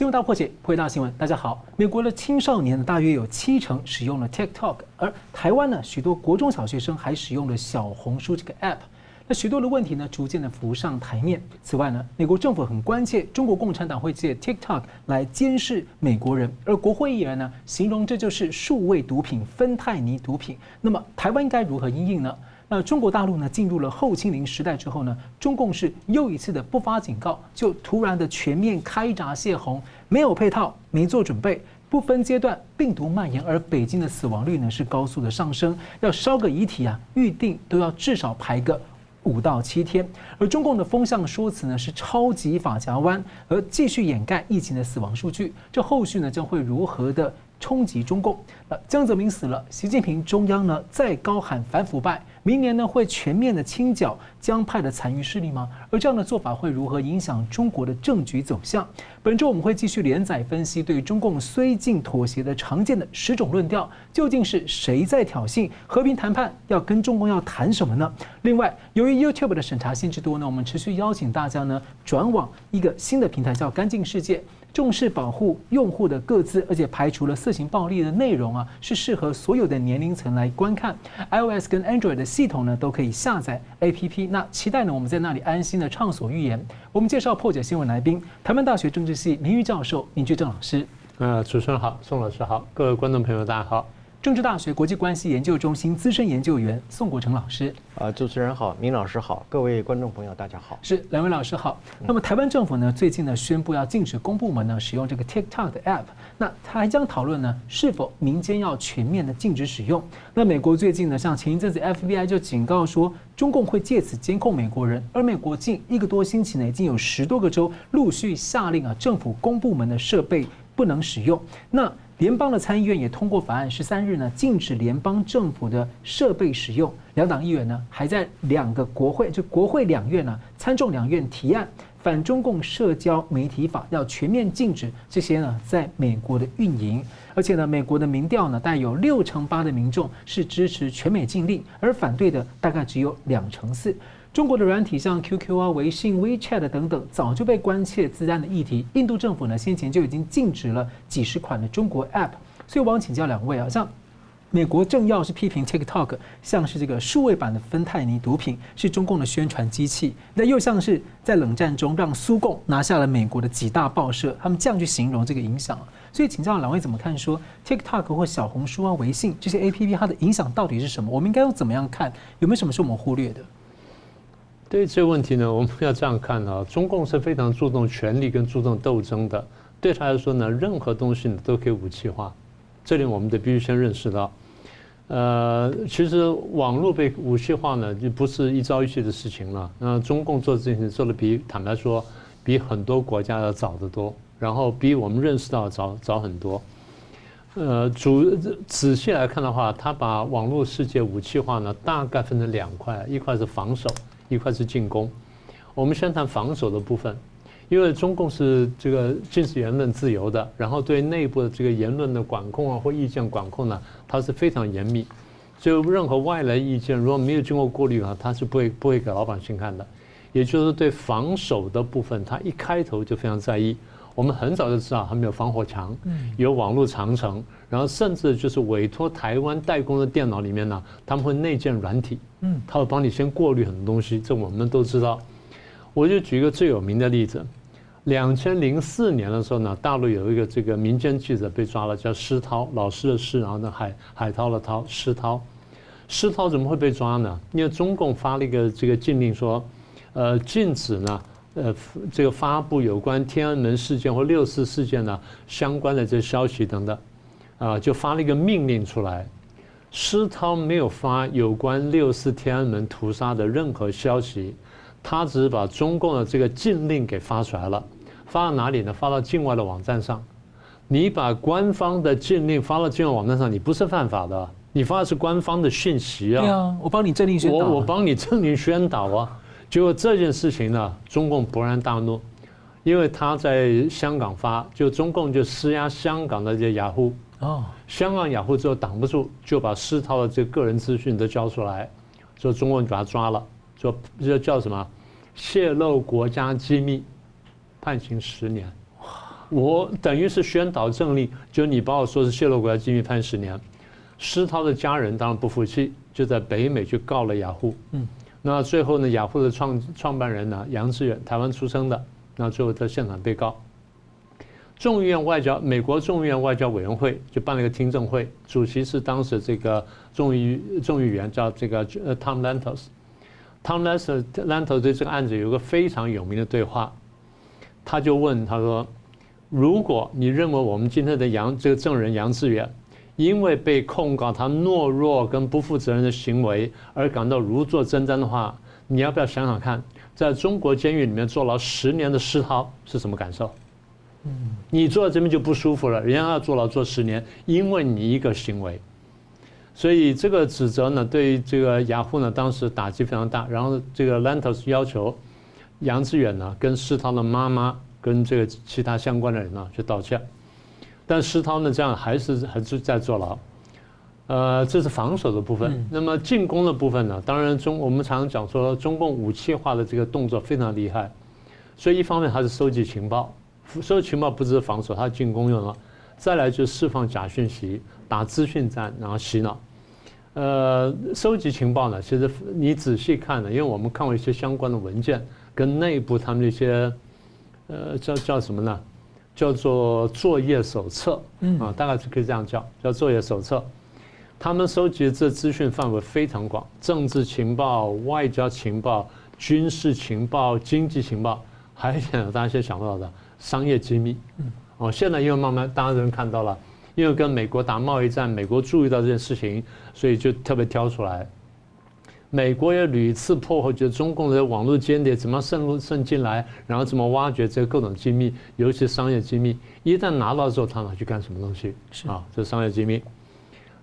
新闻大破解，破大新闻。大家好，美国的青少年呢，大约有七成使用了 TikTok，而台湾呢，许多国中小学生还使用了小红书这个 App。那许多的问题呢，逐渐的浮上台面。此外呢，美国政府很关切中国共产党会借 TikTok 来监视美国人，而国会议员呢，形容这就是数位毒品、芬太尼毒品。那么台湾应该如何应应呢？那中国大陆呢，进入了后清零时代之后呢，中共是又一次的不发警告，就突然的全面开闸泄洪，没有配套，没做准备，不分阶段病毒蔓延，而北京的死亡率呢是高速的上升，要烧个遗体啊，预定都要至少排个。五到七天，而中共的风向说辞呢是超级法夹弯，而继续掩盖疫情的死亡数据，这后续呢将会如何的冲击中共？那江泽民死了，习近平中央呢再高喊反腐败。明年呢会全面的清剿江派的残余势力吗？而这样的做法会如何影响中国的政局走向？本周我们会继续连载分析对中共绥靖妥协的常见的十种论调，究竟是谁在挑衅？和平谈判要跟中共要谈什么呢？另外，由于 YouTube 的审查限制多呢，我们持续邀请大家呢转往一个新的平台，叫干净世界。重视保护用户的各自，而且排除了色情暴力的内容啊，是适合所有的年龄层来观看。iOS 跟 Android 的系统呢，都可以下载 APP。那期待呢，我们在那里安心的畅所欲言。我们介绍破解新闻来宾，台湾大学政治系名誉教授林居正老师。呃，主持人好，宋老师好，各位观众朋友大家好。政治大学国际关系研究中心资深研究员宋国成老师，啊，主持人好，明老师好，各位观众朋友大家好，是两位老师好。那么台湾政府呢，最近呢宣布要禁止公部门呢使用这个 TikTok 的 App，那他还将讨论呢是否民间要全面的禁止使用。那美国最近呢，像前一阵子 FBI 就警告说，中共会借此监控美国人，而美国近一个多星期呢，已经有十多个州陆续下令啊，政府公部门的设备不能使用。那联邦的参议院也通过法案，十三日呢禁止联邦政府的设备使用。两党议员呢还在两个国会，就国会两院呢参众两院提案反中共社交媒体法，要全面禁止这些呢在美国的运营。而且呢，美国的民调呢，大概有六成八的民众是支持全美禁令，而反对的大概只有两成四。中国的软体像 QQ 啊、微信、WeChat 等等，早就被关切资安的议题。印度政府呢，先前就已经禁止了几十款的中国 App。所以我想请教两位啊，像美国政要是批评 TikTok 像是这个数位版的芬太尼毒品，是中共的宣传机器，那又像是在冷战中让苏共拿下了美国的几大报社，他们这样去形容这个影响。所以请教两位怎么看？说 TikTok 或小红书啊、微信这些 APP 它的影响到底是什么？我们应该要怎么样看？有没有什么是我们忽略的？对于这个问题呢，我们要这样看啊，中共是非常注重权力跟注重斗争的。对他来说呢，任何东西呢都可以武器化，这里我们得必须先认识到。呃，其实网络被武器化呢，就不是一朝一夕的事情了。那中共做这件事情做的比坦白说，比很多国家要早得多，然后比我们认识到早早很多。呃，主仔细来看的话，他把网络世界武器化呢，大概分成两块，一块是防守。一块是进攻，我们先谈防守的部分，因为中共是这个禁止言论自由的，然后对内部的这个言论的管控啊或意见管控呢，它是非常严密，就任何外来意见如果没有经过过滤啊，它是不会不会给老百姓看的，也就是对防守的部分，它一开头就非常在意。我们很早就知道他们有防火墙，有网络长城，然后甚至就是委托台湾代工的电脑里面呢，他们会内建软体，嗯，他会帮你先过滤很多东西，这我们都知道。我就举一个最有名的例子，两千零四年的时候呢，大陆有一个这个民间记者被抓了，叫施涛，老师的施，然后呢海海涛的涛，施涛，施涛怎么会被抓呢？因为中共发了一个这个禁令说，呃，禁止呢。呃，这个发布有关天安门事件或六四事件呢相关的这消息等等，啊，就发了一个命令出来。施涛没有发有关六四天安门屠杀的任何消息，他只是把中共的这个禁令给发出来了。发到哪里呢？发到境外的网站上。你把官方的禁令发到境外网站上，你不是犯法的，你发的是官方的讯息啊。对啊，我帮你政令宣导。我我帮你政令宣导啊。结果这件事情呢，中共勃然大怒，因为他在香港发，就中共就施压香港的这些雅虎，哦，香港雅虎之后挡不住，就把施涛的这个个人资讯都交出来，说中共就把他抓了，说这叫什么？泄露国家机密，判刑十年。哇！我等于是宣导政令，就你把我说是泄露国家机密，判十年。施涛的家人当然不服气，就在北美去告了雅虎。嗯，那最后呢，雅虎的创创办人呢，杨致远，台湾出生的，那最后在现场被告。众议院外交，美国众议院外交委员会就办了一个听证会，主席是当时这个众议众议员叫这个呃 Tom Lantos。Tom Lantos Lantos 这个案子有个非常有名的对话，他就问他说：“如果你认为我们今天的杨这个证人杨致远。”因为被控告他懦弱跟不负责任的行为而感到如坐针毡的话，你要不要想想看，在中国监狱里面坐牢十年的施涛是什么感受？嗯，你坐在这边就不舒服了，人家要坐牢坐十年，因为你一个行为，所以这个指责呢，对于这个雅虎呢，当时打击非常大。然后这个 Lantos 要求杨致远呢，跟施涛的妈妈跟这个其他相关的人呢，去道歉。但施涛呢，这样还是还是在坐牢，呃，这是防守的部分。那么进攻的部分呢？当然中我们常常讲说，中共武器化的这个动作非常厉害，所以一方面它是收集情报，收集情报不只是防守，它进攻用了。再来就是释放假讯息，打资讯战，然后洗脑。呃，收集情报呢，其实你仔细看呢，因为我们看过一些相关的文件，跟内部他们一些，呃，叫叫什么呢？叫做作业手册，嗯啊，大概是可以这样叫，叫作业手册。他们收集这资讯范围非常广，政治情报、外交情报、军事情报、经济情报，还有大家先想不到的商业机密。哦，现在因为慢慢大家都看到了，因为跟美国打贸易战，美国注意到这件事情，所以就特别挑出来。美国也屡次破获，就是中共的网络间谍怎么渗入渗进来，然后怎么挖掘这各种机密，尤其商业机密。一旦拿到之后，他拿去干什么东西？是啊，这商业机密。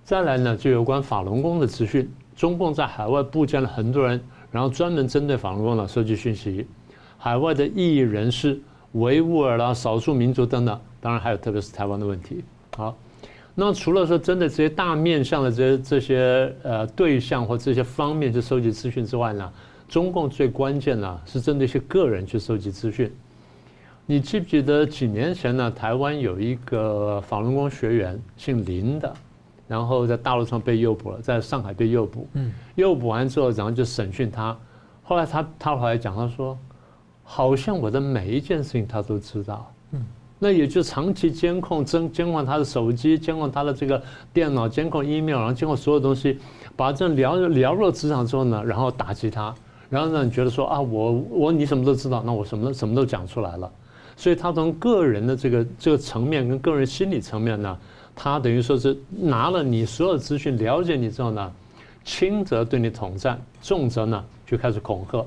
再来呢，就有关法轮功的资讯，中共在海外布建了很多人，然后专门针对法轮功呢收集讯息。海外的异议人士、维吾尔啦、少数民族等等，当然还有特别是台湾的问题。好。那除了说针对这些大面向的这些这些呃对象或这些方面去收集资讯之外呢，中共最关键呢是针对一些个人去收集资讯。你记不记得几年前呢，台湾有一个法轮功学员姓林的，然后在大陆上被诱捕了，在上海被诱捕。嗯。诱捕完之后，然后就审讯他，后来他他后来讲，他说，好像我的每一件事情他都知道。嗯。那也就长期监控，监监控他的手机，监控他的这个电脑，监控 email，然后监控所有东西，把这瞭了若指掌之后呢，然后打击他，然后让你觉得说啊，我我你什么都知道，那我什么什么都讲出来了。所以他从个人的这个这个层面跟个人心理层面呢，他等于说是拿了你所有资讯，了解你之后呢，轻则对你统战，重则呢就开始恐吓。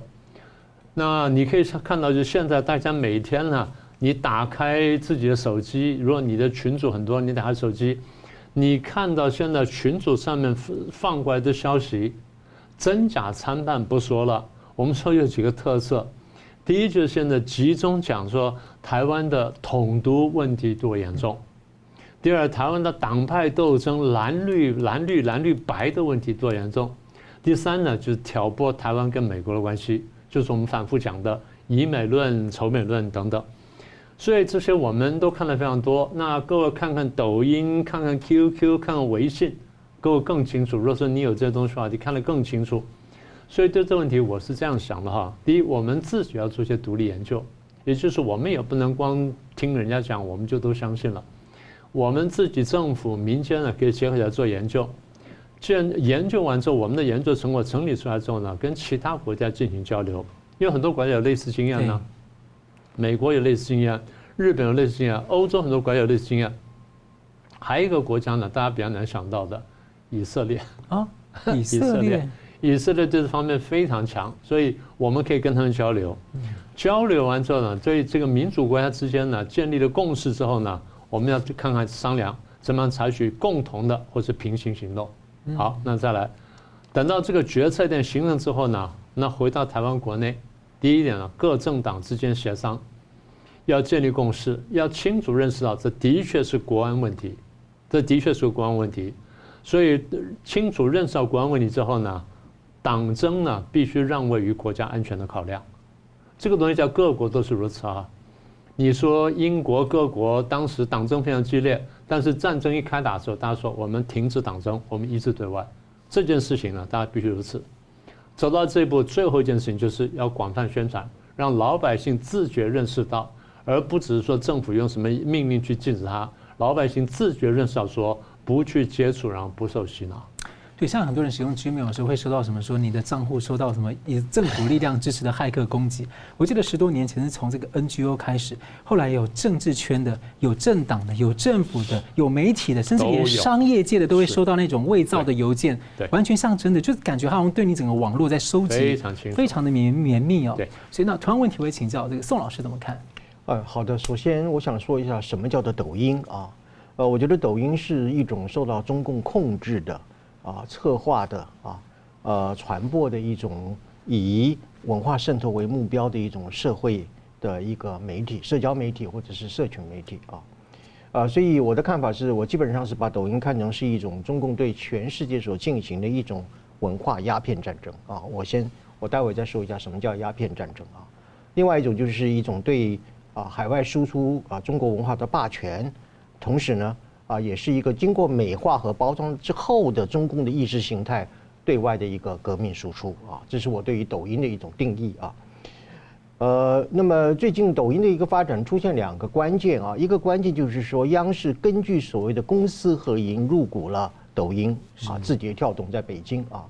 那你可以看到，就现在大家每天呢。你打开自己的手机，如果你的群组很多，你打开手机，你看到现在群组上面放过来的消息，真假参半不说了。我们说有几个特色，第一就是现在集中讲说台湾的统独问题多严重；第二，台湾的党派斗争蓝绿蓝绿蓝绿白的问题多严重；第三呢，就是挑拨台湾跟美国的关系，就是我们反复讲的以美论、仇美论等等。所以这些我们都看得非常多。那各位看看抖音，看看 QQ，看看微信，各位更清楚。如果说你有这些东西的话，你看得更清楚。所以对这个问题，我是这样想的哈。第一，我们自己要做些独立研究，也就是我们也不能光听人家讲，我们就都相信了。我们自己政府、民间呢，可以结合起来做研究。既然研究完之后，我们的研究成果整理出来之后呢，跟其他国家进行交流，因为很多国家有类似经验呢。美国有类似经验，日本有类似经验，欧洲很多国家有类似经验，还有一个国家呢，大家比较难想到的，以色列。啊，以色列，以色列这方面非常强，所以我们可以跟他们交流。交流完之后呢，对这个民主国家之间呢，建立了共识之后呢，我们要去看看商量怎么样采取共同的或是平行行动。好，那再来，等到这个决策点形成之后呢，那回到台湾国内，第一点呢，各政党之间协商。要建立共识，要清楚认识到这的确是国安问题，这的确是国安问题，所以清楚认识到国安问题之后呢，党争呢必须让位于国家安全的考量，这个东西在各国都是如此啊。你说英国各国当时党争非常激烈，但是战争一开打的时候，大家说我们停止党争，我们一致对外。这件事情呢，大家必须如此。走到这一步，最后一件事情就是要广泛宣传，让老百姓自觉认识到，而不只是说政府用什么命令去禁止它，老百姓自觉认识到说不去接触，然后不受洗脑。对，像很多人使用 Gmail 的时候会收到什么？说你的账户收到什么以政府力量支持的骇客攻击。我记得十多年前是从这个 NGO 开始，后来有政治圈的、有政党的、有政府的、有媒体的，甚至连商业界的都会收到那种伪造的邮件，完全像真的，就是感觉好像对你整个网络在收集，非常清楚，非常的绵绵密哦。对，所以那同样问题我也请教这个宋老师怎么看？呃，好的，首先我想说一下什么叫做抖音啊？呃，我觉得抖音是一种受到中共控制的。啊，策划的啊，呃，传播的一种以文化渗透为目标的一种社会的一个媒体、社交媒体或者是社群媒体啊，啊，所以我的看法是我基本上是把抖音看成是一种中共对全世界所进行的一种文化鸦片战争啊。我先，我待会再说一下什么叫鸦片战争啊。另外一种就是一种对啊海外输出啊中国文化的霸权，同时呢。啊，也是一个经过美化和包装之后的中共的意识形态对外的一个革命输出啊，这是我对于抖音的一种定义啊。呃，那么最近抖音的一个发展出现两个关键啊，一个关键就是说央视根据所谓的公私合营入股了抖音啊，字节跳动在北京啊，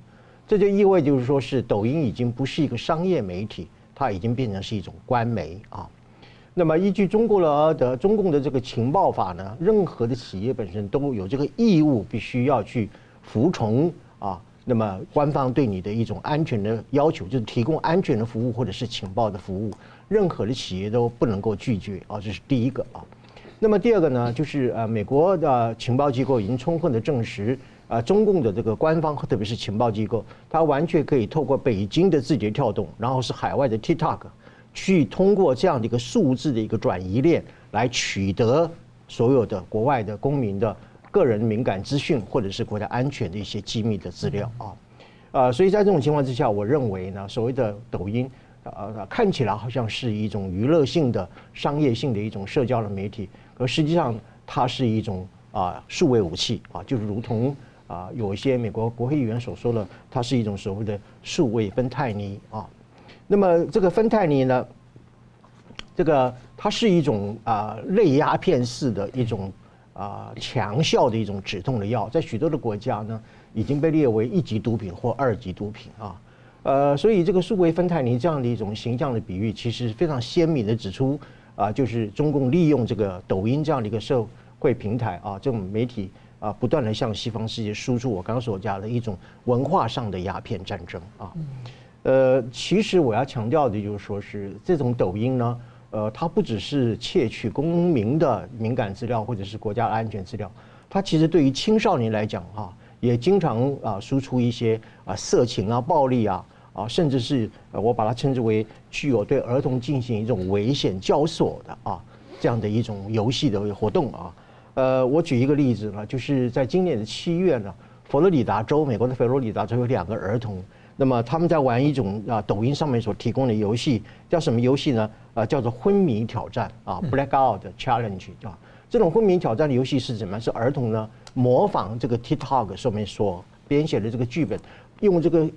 这就意味就是说是抖音已经不是一个商业媒体，它已经变成是一种官媒啊。那么，依据中国的中共的这个情报法呢，任何的企业本身都有这个义务，必须要去服从啊。那么，官方对你的一种安全的要求，就是提供安全的服务或者是情报的服务，任何的企业都不能够拒绝啊。这是第一个啊。那么第二个呢，就是呃，美国的情报机构已经充分的证实啊，中共的这个官方，特别是情报机构，它完全可以透过北京的字节跳动，然后是海外的 TikTok。去通过这样的一个数字的一个转移链来取得所有的国外的公民的个人敏感资讯，或者是国家安全的一些机密的资料啊，呃，所以在这种情况之下，我认为呢，所谓的抖音，呃，看起来好像是一种娱乐性的、商业性的一种社交的媒体，而实际上它是一种啊数位武器啊，就是如同啊有一些美国国会议员所说的，它是一种所谓的数位芬太尼啊。那么这个芬太尼呢，这个它是一种啊类鸦片式的一种啊强效的一种止痛的药，在许多的国家呢已经被列为一级毒品或二级毒品啊，呃，所以这个数位芬太尼这样的一种形象的比喻，其实非常鲜明的指出啊，就是中共利用这个抖音这样的一个社会平台啊，这种媒体啊，不断的向西方世界输出我刚刚所讲的一种文化上的鸦片战争啊。呃，其实我要强调的就是说，是这种抖音呢，呃，它不只是窃取公民的敏感资料或者是国家安全资料，它其实对于青少年来讲哈，也经常啊输出一些啊色情啊、暴力啊啊，甚至是我把它称之为具有对儿童进行一种危险教唆的啊这样的一种游戏的活动啊。呃，我举一个例子呢，就是在今年的七月呢，佛罗里达州，美国的佛罗里达州有两个儿童。那么他们在玩一种啊，抖音上面所提供的游戏，叫什么游戏呢？啊，叫做昏迷挑战啊，Blackout Challenge 啊。这种昏迷挑战的游戏是怎么？是儿童呢模仿这个 TikTok 上面所编写的这个剧本，用这个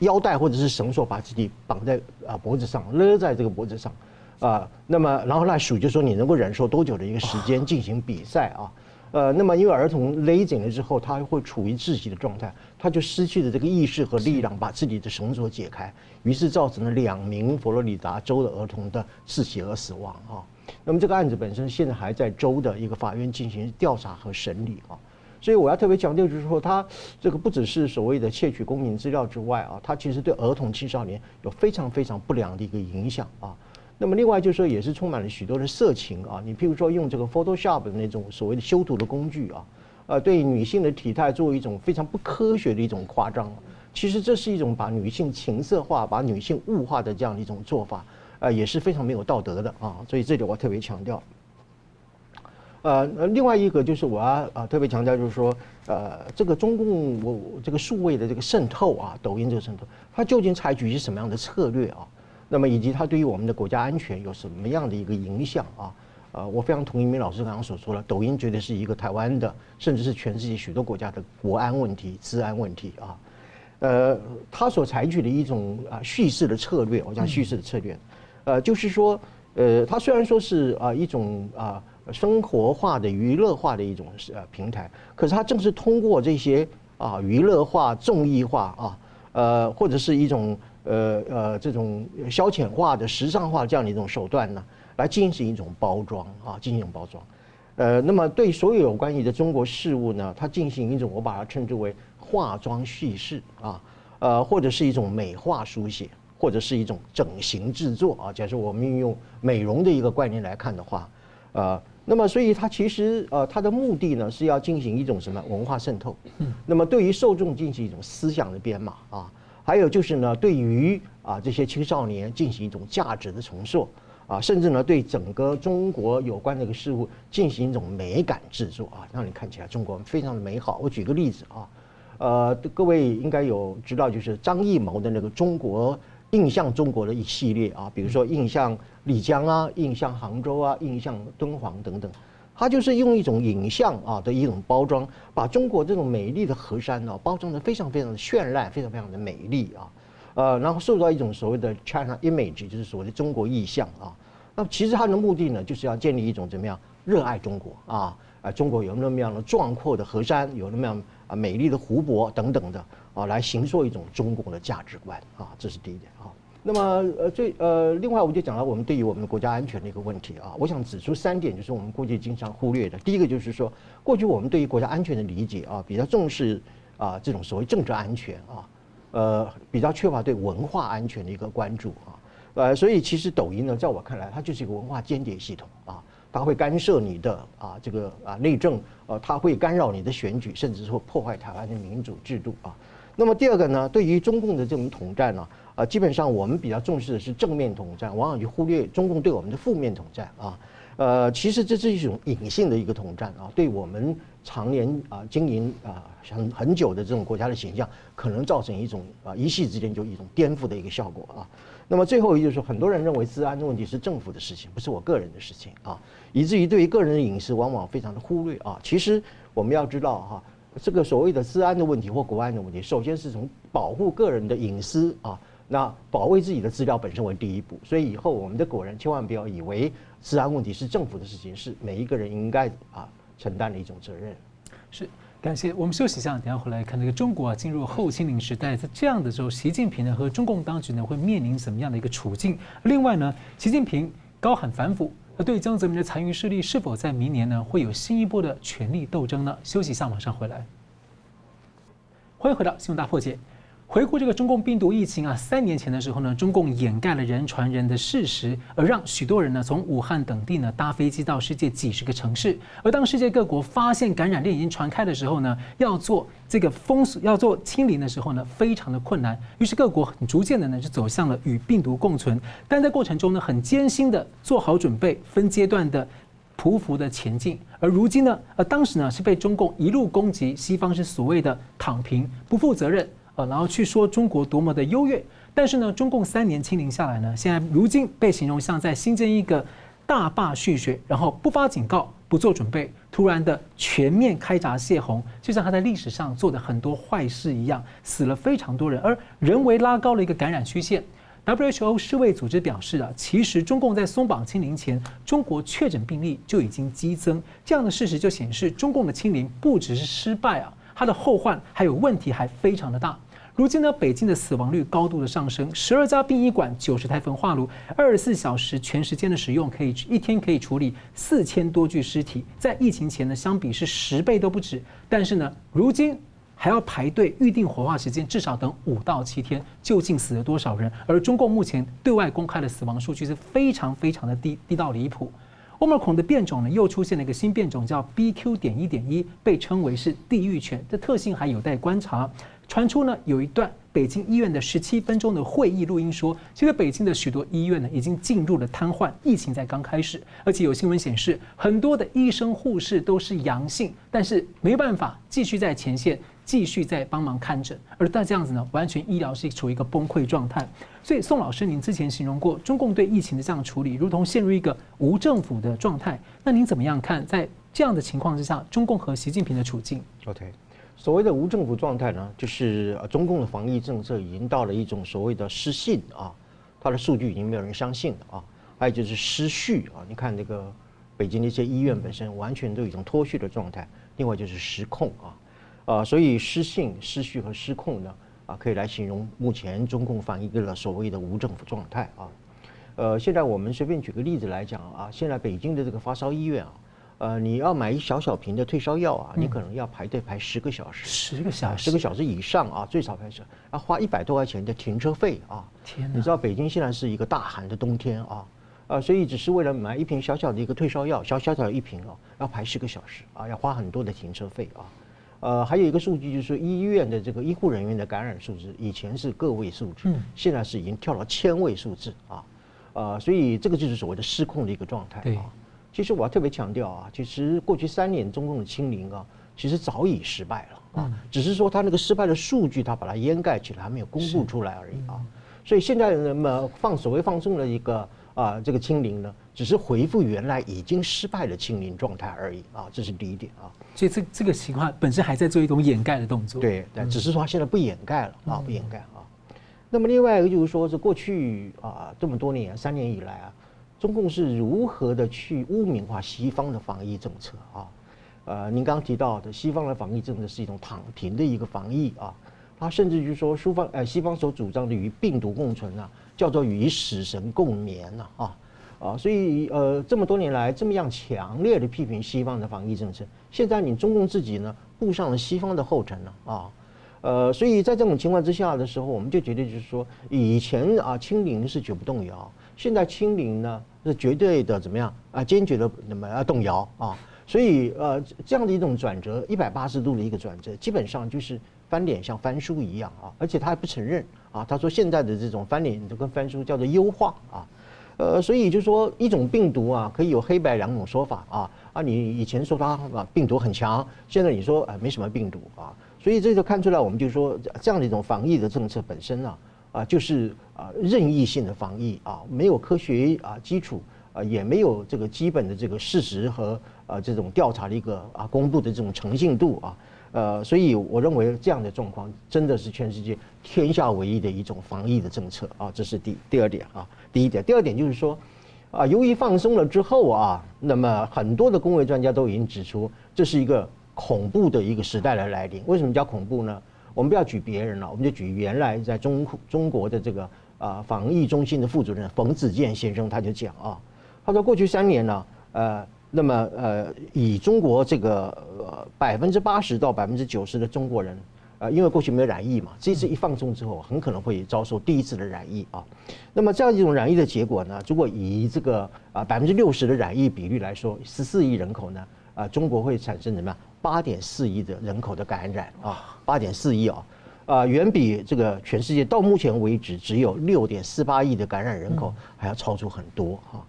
腰带或者是绳索把自己绑在啊脖子上，勒在这个脖子上啊。那么然后来数，就说你能够忍受多久的一个时间进行比赛啊。呃，那么因为儿童勒紧了之后，他会处于窒息的状态，他就失去了这个意识和力量，把自己的绳索解开，于是造成了两名佛罗里达州的儿童的窒息而死亡啊。那么这个案子本身现在还在州的一个法院进行调查和审理啊。所以我要特别强调，就是说他这个不只是所谓的窃取公民资料之外啊，他其实对儿童青少年有非常非常不良的一个影响啊。那么另外就是说，也是充满了许多的色情啊。你譬如说用这个 Photoshop 的那种所谓的修图的工具啊，呃，对女性的体态做一种非常不科学的一种夸张。其实这是一种把女性情色化、把女性物化的这样的一种做法，呃，也是非常没有道德的啊。所以这里我特别强调。呃，另外一个就是我要啊特别强调，就是说，呃，这个中共我这个数位的这个渗透啊，抖音这个渗透，它究竟采取一些什么样的策略啊？那么以及它对于我们的国家安全有什么样的一个影响啊？呃，我非常同意明老师刚刚所说的，抖音绝对是一个台湾的，甚至是全世界许多国家的国安问题、治安问题啊。呃，他所采取的一种啊叙事的策略，我讲叙事的策略，呃，就是说，呃，他虽然说是啊一种啊生活化的娱乐化的一种呃平台，可是他正是通过这些啊娱乐化、综艺化啊，呃，或者是一种呃呃这种消遣化的、时尚化这样的一种手段呢。来进行一种包装啊，进行一种包装，呃，那么对所有有关于的中国事物呢，它进行一种我把它称之为化妆叙事啊，呃，或者是一种美化书写，或者是一种整形制作啊。假设我们运用美容的一个概念来看的话，呃，那么所以它其实呃它的目的呢是要进行一种什么文化渗透，那么对于受众进行一种思想的编码啊，还有就是呢对于啊这些青少年进行一种价值的重塑。啊，甚至呢，对整个中国有关这个事物进行一种美感制作啊，让你看起来中国非常的美好。我举个例子啊，呃，各位应该有知道，就是张艺谋的那个中国印象中国的一系列啊，比如说印象丽江啊，印象杭州啊，印象敦煌等等，他就是用一种影像啊的一种包装，把中国这种美丽的河山呢包装得非常非常的绚烂，非常非常的美丽啊。呃，然后受到一种所谓的 China image，就是所谓的中国意象啊。那其实它的目的呢，就是要建立一种怎么样热爱中国啊？啊，中国有那么样的壮阔的河山，有那么样啊美丽的湖泊等等的啊，来形塑一种中国的价值观啊。这是第一点啊。那么呃最呃另外我就讲到我们对于我们国家安全的一个问题啊，我想指出三点，就是我们过去经常忽略的。第一个就是说，过去我们对于国家安全的理解啊，比较重视啊这种所谓政治安全啊。呃，比较缺乏对文化安全的一个关注啊，呃，所以其实抖音呢，在我看来，它就是一个文化间谍系统啊，它会干涉你的啊这个啊内政，呃，它会干扰你的选举，甚至说破坏台湾的民主制度啊。那么第二个呢，对于中共的这种统战呢，啊，啊基本上我们比较重视的是正面统战，往往就忽略中共对我们的负面统战啊。呃，其实这是一种隐性的一个统战啊，对我们常年啊经营啊很很久的这种国家的形象，可能造成一种啊一夕之间就一种颠覆的一个效果啊。那么最后一就是，很多人认为治安的问题是政府的事情，不是我个人的事情啊，以至于对于个人的隐私往往非常的忽略啊。其实我们要知道哈，这个所谓的治安的问题或国安的问题，首先是从保护个人的隐私啊。那保卫自己的资料本身为第一步，所以以后我们的国人千万不要以为治安问题是政府的事情，是每一个人应该啊承担的一种责任。是，感谢。我们休息一下，等下回来看那个中国啊进入后清零时代，在这样的时候，习近平呢和中共当局呢会面临什么样的一个处境？另外呢，习近平高喊反腐，那对江泽民的残余势力是否在明年呢会有新一波的权力斗争呢？休息一下，马上回来。欢迎回到新闻大破解。回顾这个中共病毒疫情啊，三年前的时候呢，中共掩盖了人传人的事实，而让许多人呢从武汉等地呢搭飞机到世界几十个城市。而当世界各国发现感染链已经传开的时候呢，要做这个封锁、要做清零的时候呢，非常的困难。于是各国很逐渐的呢就走向了与病毒共存，但在过程中呢，很艰辛的做好准备，分阶段的匍匐的前进。而如今呢，呃，当时呢是被中共一路攻击，西方是所谓的躺平、不负责任。呃，然后去说中国多么的优越，但是呢，中共三年清零下来呢，现在如今被形容像在新增一个大坝蓄水，然后不发警告、不做准备，突然的全面开闸泄洪，就像他在历史上做的很多坏事一样，死了非常多人，而人为拉高了一个感染曲线。WHO 世卫组织表示啊，其实中共在松绑清零前，中国确诊病例就已经激增，这样的事实就显示中共的清零不只是失败啊。它的后患还有问题还非常的大。如今呢，北京的死亡率高度的上升，十二家殡仪馆、九十台焚化炉，二十四小时全时间的使用，可以一天可以处理四千多具尸体。在疫情前呢，相比是十倍都不止。但是呢，如今还要排队预定火化时间，至少等五到七天。究竟死了多少人？而中共目前对外公开的死亡数据是非常非常的低，低到离谱。欧盟孔的变种呢，又出现了一个新变种，叫 BQ. 点一点一，被称为是地狱犬，这特性还有待观察。传出呢，有一段北京医院的十七分钟的会议录音说，现在北京的许多医院呢，已经进入了瘫痪，疫情才刚开始，而且有新闻显示，很多的医生护士都是阳性，但是没办法继续在前线继续在帮忙看诊，而在这样子呢，完全医疗是处于一个崩溃状态。所以宋老师，您之前形容过中共对疫情的这样处理，如同陷入一个无政府的状态。那您怎么样看在这样的情况之下，中共和习近平的处境？OK，所谓的无政府状态呢，就是中共的防疫政策已经到了一种所谓的失信啊，它的数据已经没有人相信了啊。还有就是失序啊，你看那个北京的一些医院本身完全都已经脱序的状态。另外就是失控啊，啊，所以失信、失序和失控呢，啊，可以来形容目前中共反映的所谓的无政府状态啊。呃，现在我们随便举个例子来讲啊，现在北京的这个发烧医院啊，呃，你要买一小小瓶的退烧药啊，你可能要排队排十个小时，十个小时，十个小时以上啊，最少排十，要花一百多块钱的停车费啊。天哪！你知道北京现在是一个大寒的冬天啊。啊，所以只是为了买一瓶小小的一个退烧药，小小小一瓶哦，要排十个小时啊，要花很多的停车费啊。呃，还有一个数据就是说，医院的这个医护人员的感染数字，以前是个位数字，现在是已经跳到千位数字啊。呃，所以这个就是所谓的失控的一个状态啊。其实我要特别强调啊，其实过去三年中共的清零啊，其实早已失败了啊，只是说他那个失败的数据，他把它掩盖起来，还没有公布出来而已啊。所以现在那么放所谓放松的一个。啊，这个清零呢，只是回复原来已经失败的清零状态而已啊，这是第一点啊。所以这这个情况本身还在做一种掩盖的动作。对对，只是说现在不掩盖了啊，不掩盖啊。那么另外一个就是说，是过去啊这么多年三年以来啊，中共是如何的去污名化西方的防疫政策啊？呃，您刚刚提到的西方的防疫政策是一种躺平的一个防疫啊，它甚至就是说，苏方呃西方所主张的与病毒共存啊。叫做与死神共眠呐啊啊，啊所以呃这么多年来这么样强烈的批评西方的防疫政策，现在你中共自己呢步上了西方的后尘了啊，呃所以在这种情况之下的时候，我们就觉得就是说以前啊清零是绝不动摇，现在清零呢是绝对的怎么样啊坚决的那么要动摇啊，所以呃这样的一种转折一百八十度的一个转折，基本上就是。翻脸像翻书一样啊，而且他还不承认啊。他说现在的这种翻脸就跟翻书叫做优化啊，呃，所以就说一种病毒啊，可以有黑白两种说法啊啊。你以前说它啊病毒很强，现在你说啊没什么病毒啊，所以这就看出来，我们就说这样的一种防疫的政策本身呢啊，就是啊任意性的防疫啊，没有科学啊基础啊，也没有这个基本的这个事实和啊这种调查的一个啊公布的这种诚信度啊。呃，所以我认为这样的状况真的是全世界天下唯一的一种防疫的政策啊，这是第第二点啊。第一点，第二点就是说，啊，由于放松了之后啊，那么很多的公卫专家都已经指出，这是一个恐怖的一个时代的来临。为什么叫恐怖呢？我们不要举别人了，我们就举原来在中中国的这个啊防疫中心的副主任冯子健先生，他就讲啊，他说过去三年呢，呃。那么，呃，以中国这个呃百分之八十到百分之九十的中国人，呃，因为过去没有染疫嘛，这次一放松之后，很可能会遭受第一次的染疫啊。那么这样一种染疫的结果呢，如果以这个啊百分之六十的染疫比率来说，十四亿人口呢，啊，中国会产生怎么？八点四亿的人口的感染啊，八点四亿啊，啊，远比这个全世界到目前为止只有六点四八亿的感染人口还要超出很多哈。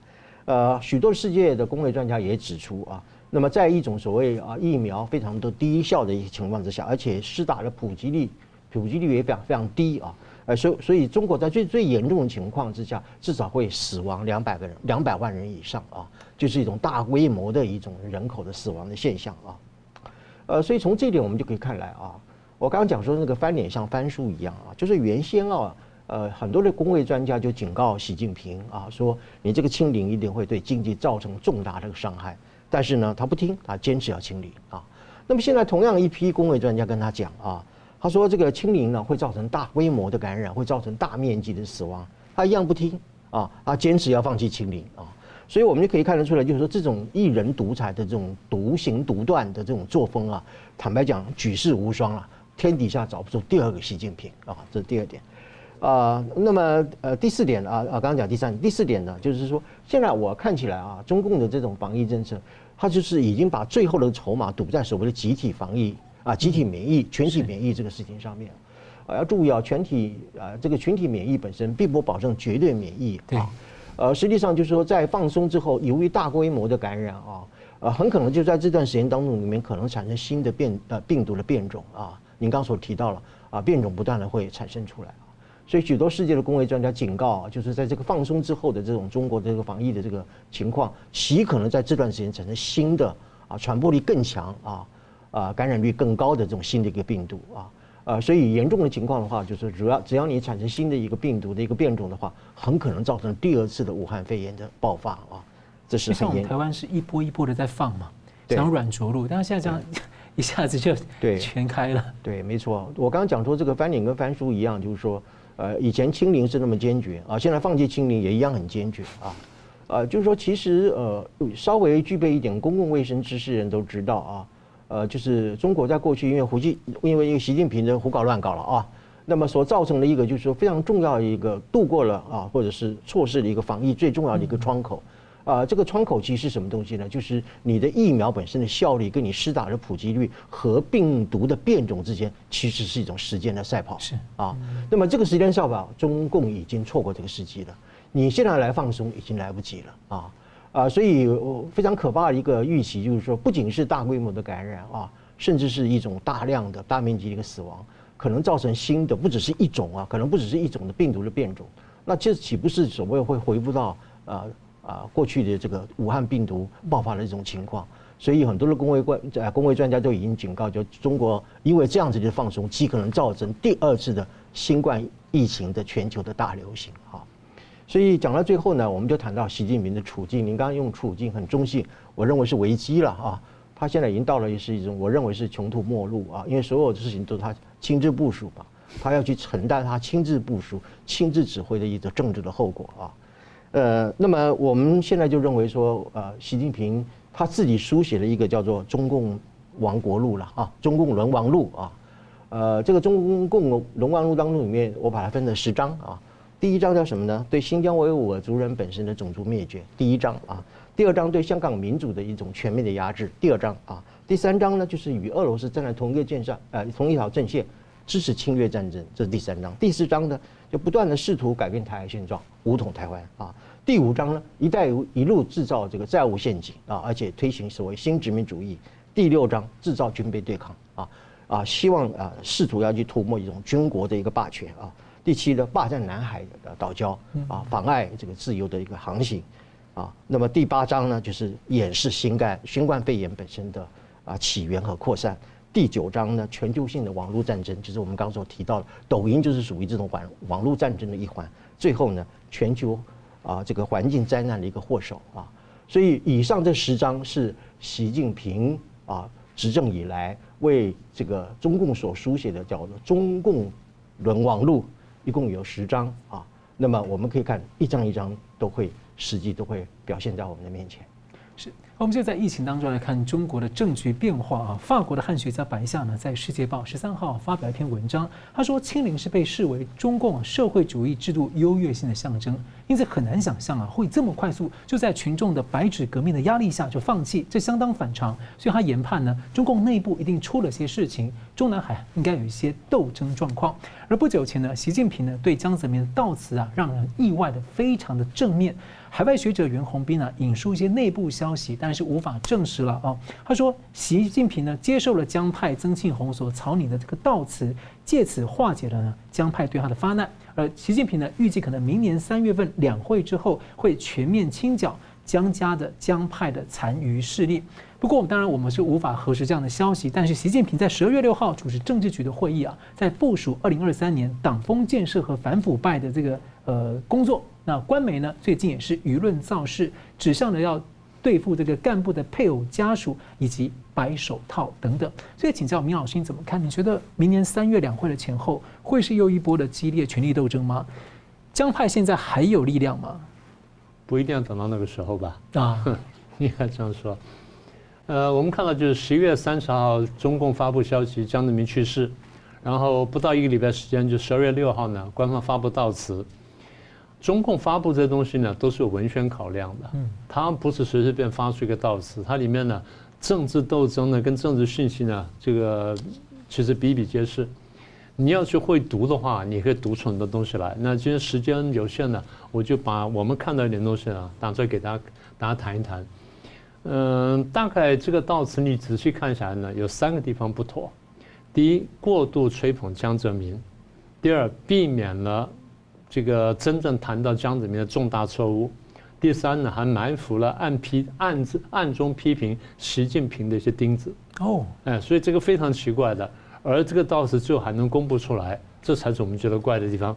呃，许多世界的工业专家也指出啊，那么在一种所谓啊疫苗非常的低效的一些情况之下，而且施打的普及率普及率也非常非常低啊，呃，所以所以中国在最最严重的情况之下，至少会死亡两百个人，两百万人以上啊，就是一种大规模的一种人口的死亡的现象啊，呃，所以从这点我们就可以看来啊，我刚刚讲说那个翻脸像翻书一样啊，就是原先啊。呃，很多的公卫专家就警告习近平啊，说你这个清零一定会对经济造成重大的伤害。但是呢，他不听，他坚持要清零啊。那么现在同样一批公卫专家跟他讲啊，他说这个清零呢会造成大规模的感染，会造成大面积的死亡，他一样不听啊，他坚持要放弃清零啊。所以我们就可以看得出来，就是说这种一人独裁的这种独行独断的这种作风啊，坦白讲举世无双了，天底下找不出第二个习近平啊，这是第二点。啊、呃，那么呃，第四点啊啊，刚刚讲第三点，第四点呢，就是说，现在我看起来啊，中共的这种防疫政策，它就是已经把最后的筹码赌在所谓的集体防疫啊、集体免疫、全体免疫这个事情上面。啊，要注意啊，全体啊，这个群体免疫本身并不保证绝对免疫啊。呃，实际上就是说，在放松之后，由于大规模的感染啊，呃，很可能就在这段时间当中里面可能产生新的变呃病毒的变种啊。您刚所提到了啊，变种不断的会产生出来。所以许多世界的公卫专家警告啊，就是在这个放松之后的这种中国的这个防疫的这个情况，极可能在这段时间产生新的啊传播力更强啊啊感染率更高的这种新的一个病毒啊啊，所以严重的情况的话，就是主要只要你产生新的一个病毒的一个变种的话，很可能造成第二次的武汉肺炎的爆发啊。这是像我们台湾是一波一波的在放嘛，想软着陆，但是现在这样 一下子就对全开了。对，没错，我刚刚讲说这个翻脸跟翻书一样，就是说。呃，以前清零是那么坚决啊，现在放弃清零也一样很坚决啊，呃，就是说其实呃，稍微具备一点公共卫生知识的人都知道啊，呃，就是中国在过去因为胡记，因为因为习近平的胡搞乱搞了啊，那么所造成的一个就是说非常重要的一个度过了啊，或者是错失的一个防疫最重要的一个窗口。啊，这个窗口期是什么东西呢？就是你的疫苗本身的效力跟你施打的普及率和病毒的变种之间，其实是一种时间的赛跑。是啊，那么这个时间赛跑，中共已经错过这个时机了。你现在来放松，已经来不及了啊啊！所以非常可怕的一个预期就是说，不仅是大规模的感染啊，甚至是一种大量的大面积的一个死亡，可能造成新的不只是一种啊，可能不只是一种的病毒的变种。那这岂不是所谓会回复到啊？啊，过去的这个武汉病毒爆发的这种情况，所以很多的公卫官呃公卫专家都已经警告，就中国因为这样子的放松，极可能造成第二次的新冠疫情的全球的大流行啊。所以讲到最后呢，我们就谈到习近平的处境。您刚刚用处境很中性，我认为是危机了啊。他现在已经到了也是一种我认为是穷途末路啊，因为所有的事情都是他亲自部署吧，他要去承担他亲自部署、亲自指挥的一个政治的后果啊。呃，那么我们现在就认为说，呃，习近平他自己书写了一个叫做《中共亡国录》了啊，《中共沦亡录》啊，呃，这个《中共沦亡录》当中里面，我把它分成十章啊。第一章叫什么呢？对新疆维吾尔族人本身的种族灭绝，第一章啊。第二章对香港民主的一种全面的压制，第二章啊。第三章呢，就是与俄罗斯站在同一个线上，呃，同一条阵线，支持侵略战争，这是第三章。第四章呢，就不断的试图改变台海现状，武统台湾啊。第五章呢，一带一路制造这个债务陷阱啊，而且推行所谓新殖民主义。第六章制造军备对抗啊啊，希望啊试图要去涂抹一种军国的一个霸权啊。第七呢，霸占南海的岛礁啊，妨碍这个自由的一个航行啊。那么第八章呢，就是掩饰新冠新冠肺炎本身的啊起源和扩散。第九章呢，全球性的网络战争，就是我们刚刚所提到的，抖音就是属于这种网网络战争的一环。最后呢，全球。啊，这个环境灾难的一个祸首啊，所以以上这十章是习近平啊执政以来为这个中共所书写的，叫做《中共沦亡录》，一共有十章啊。那么我们可以看一张一张都会实际都会表现在我们的面前。是。我们就在疫情当中来看中国的政局变化啊。法国的汉学家白夏呢，在《世界报》十三号发表一篇文章，他说：“清零是被视为中共社会主义制度优越性的象征，因此很难想象啊，会这么快速就在群众的白纸革命的压力下就放弃，这相当反常。所以他研判呢，中共内部一定出了些事情，中南海应该有一些斗争状况。而不久前呢，习近平呢对江泽民的悼词啊，让人意外的非常的正面。”海外学者袁宏斌呢，引述一些内部消息，但是无法证实了哦。他说，习近平呢接受了江派曾庆红所草拟的这个悼词，借此化解了呢江派对他的发难。而习近平呢预计可能明年三月份两会之后会全面清剿江家的江派的残余势力。不过，当然我们是无法核实这样的消息。但是，习近平在十二月六号主持政治局的会议啊，在部署二零二三年党风建设和反腐败的这个呃工作。那官媒呢，最近也是舆论造势，指向了要对付这个干部的配偶家属以及白手套等等。所以请教明老师，你怎么看？你觉得明年三月两会的前后，会是又一波的激烈权力斗争吗？江派现在还有力量吗？不一定要等到那个时候吧？啊，应该这样说。呃，我们看到就是十一月三十号，中共发布消息，江泽民去世，然后不到一个礼拜时间，就十二月六号呢，官方发布悼词。中共发布这些东西呢，都是有文宣考量的。嗯，它不是随随便发出一个悼词，它里面呢，政治斗争呢，跟政治讯息呢，这个其实比比皆是。你要去会读的话，你可以读出很多东西来。那今天时间有限呢，我就把我们看到一点东西呢，打出来给大家，大家谈一谈。嗯，大概这个悼词你仔细看下来呢，有三个地方不妥。第一，过度吹捧江泽民；第二，避免了这个真正谈到江泽民的重大错误；第三呢，还埋伏了暗批暗自暗中批评习近平的一些钉子。哦，哎，所以这个非常奇怪的，而这个悼词最后还能公布出来，这才是我们觉得怪的地方。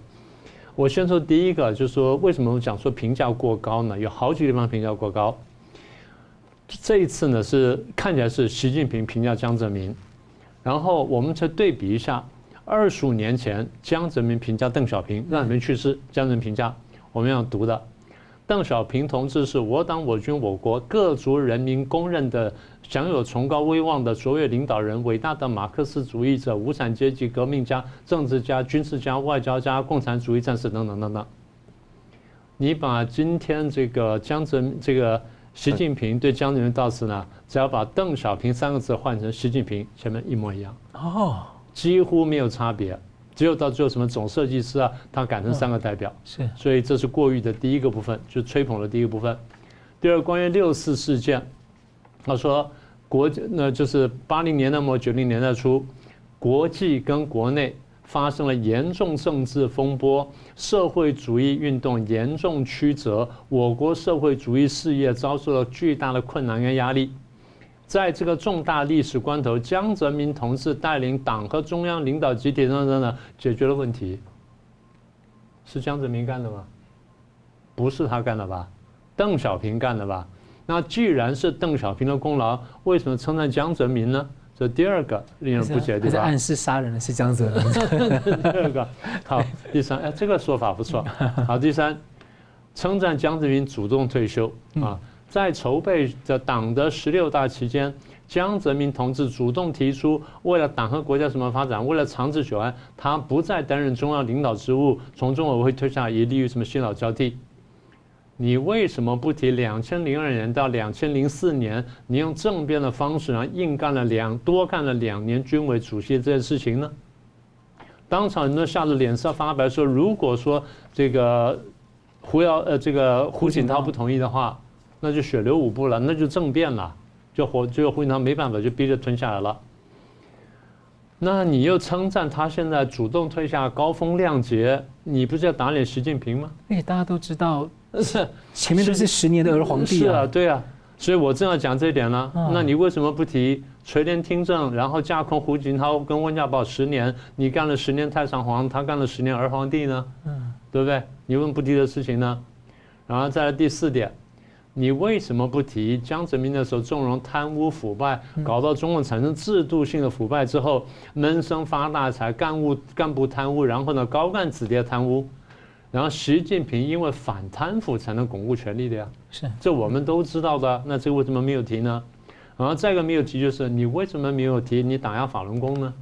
我先说第一个，就是说为什么我们讲说评价过高呢？有好几个地方评价过高。这一次呢，是看起来是习近平评价江泽民。然后我们再对比一下，二十五年前江泽民评价邓小平，让你们去世。江泽民评价我们要读的，邓小平同志是我党我军我国各族人民公认的享有崇高威望的卓越领导人，伟大的马克思主义者、无产阶级革命家、政治家、军事家、外交家、共产主义战士等等等等。你把今天这个江泽民这个。习近平对江泽民悼词呢，只要把邓小平三个字换成习近平，前面一模一样哦，几乎没有差别，只有到最后什么总设计师啊，他改成三个代表是，所以这是过誉的第一个部分，就吹捧的第一个部分。第二，关于六四事件，他说国那就是八零年代末九零年代初，国际跟国内。发生了严重政治风波，社会主义运动严重曲折，我国社会主义事业遭受了巨大的困难跟压力。在这个重大历史关头，江泽民同志带领党和中央领导集体等等呢解决了问题。是江泽民干的吗？不是他干的吧？邓小平干的吧？那既然是邓小平的功劳，为什么称赞江泽民呢？这第二个令人不解的地方，暗示杀人的是江泽民。第二个，好，第三，哎，这个说法不错。好，第三，称赞江泽民主动退休啊，在筹备的党的十六大期间，江泽民同志主动提出，为了党和国家什么发展，为了长治久安，他不再担任中央领导职务，从中委会退下，以利于什么新老交替。你为什么不提两千零二年到两千零四年，你用政变的方式，然后硬干了两多干了两年军委主席这件事情呢？当场人都吓得脸色发白说，如果说这个胡耀呃这个胡锦涛不同意的话，那就血流五步了，那就政变了，就胡就胡锦涛没办法，就逼着吞下来了。那你又称赞他现在主动退下，高风亮节，你不是要打脸习近平吗？哎，大家都知道。是前面都是十年的儿皇帝啊，是啊，对啊，所以我正要讲这一点呢。那你为什么不提垂帘听政，然后架空胡锦涛跟温家宝十年，你干了十年太上皇，他干了十年儿皇帝呢？嗯，对不对？你为什么不提的事情呢？然后再来第四点，你为什么不提江泽民的时候纵容贪污腐败，搞到中共产生制度性的腐败之后，闷声发大财，干部干部贪污，然后呢高干子弟贪污？然后习近平因为反贪腐才能巩固权力的呀，是这我们都知道的。那这为什么没有提呢？然后再一个没有提就是你为什么没有提你打压法轮功呢？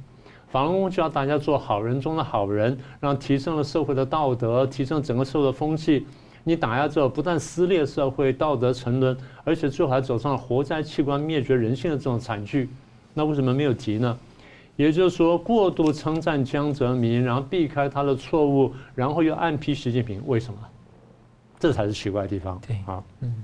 法轮功就要大家做好人中的好人，让提升了社会的道德，提升整个社会的风气。你打压之后不但撕裂社会，道德沉沦，而且最后还走上了活摘器官、灭绝人性的这种惨剧。那为什么没有提呢？也就是说，过度称赞江泽民，然后避开他的错误，然后又暗批习近平，为什么？这才是奇怪的地方。对，好，嗯。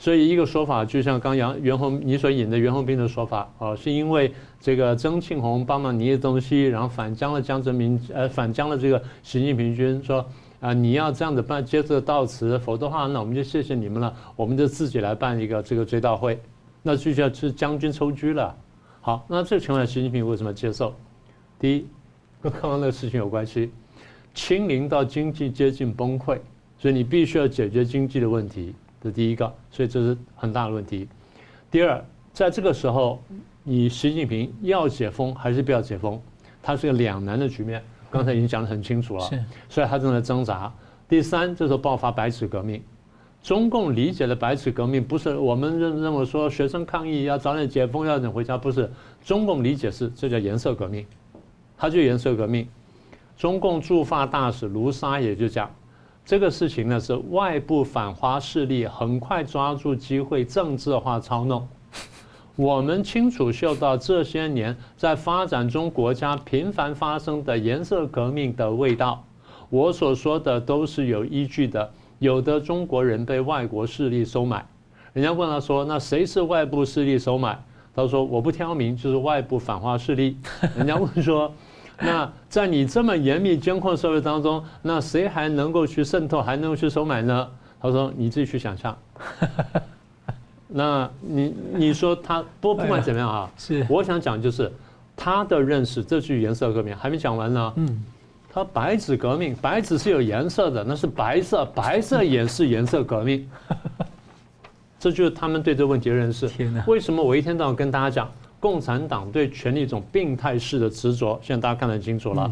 所以一个说法，就像刚杨袁弘你所引的袁弘斌的说法，哦，是因为这个曾庆红帮忙捏东西，然后反将了江泽民，呃，反将了这个习近平军，说啊，你要这样子办接着悼词，否则的话，那我们就谢谢你们了，我们就自己来办一个这个追悼会，那就叫是将军抽车了。好，那这个情况下，习近平为什么接受？第一，跟刚刚那个事情有关系，清零到经济接近崩溃，所以你必须要解决经济的问题，这第一个，所以这是很大的问题。第二，在这个时候，你习近平要解封还是不要解封？它是个两难的局面，刚才已经讲得很清楚了，是，所以他正在挣扎。第三，这时候爆发白纸革命。中共理解的白纸革命不是我们认认为说学生抗议要早点解封要等回家，不是。中共理解是这叫颜色革命，它就颜色革命。中共驻法大使卢沙也就讲，这个事情呢是外部反华势力很快抓住机会政治化操弄。我们清楚嗅到这些年在发展中国家频繁发生的颜色革命的味道。我所说的都是有依据的。有的中国人被外国势力收买，人家问他说：“那谁是外部势力收买？”他说我不挑明，就是外部反华势力。人家问说，那在你这么严密监控社会当中，那谁还能够去渗透，还能够去收买呢？他说你自己去想象。那你你说他不不管怎么样啊，是我想讲就是他的认识，这句颜色革命还没讲完呢。嗯，他白纸革命，白纸是有颜色的，那是白色，白色也是颜色革命。这就是他们对这个问题的认识。天哪！为什么我一天到晚跟大家讲，共产党对权力一种病态式的执着？现在大家看得很清楚了。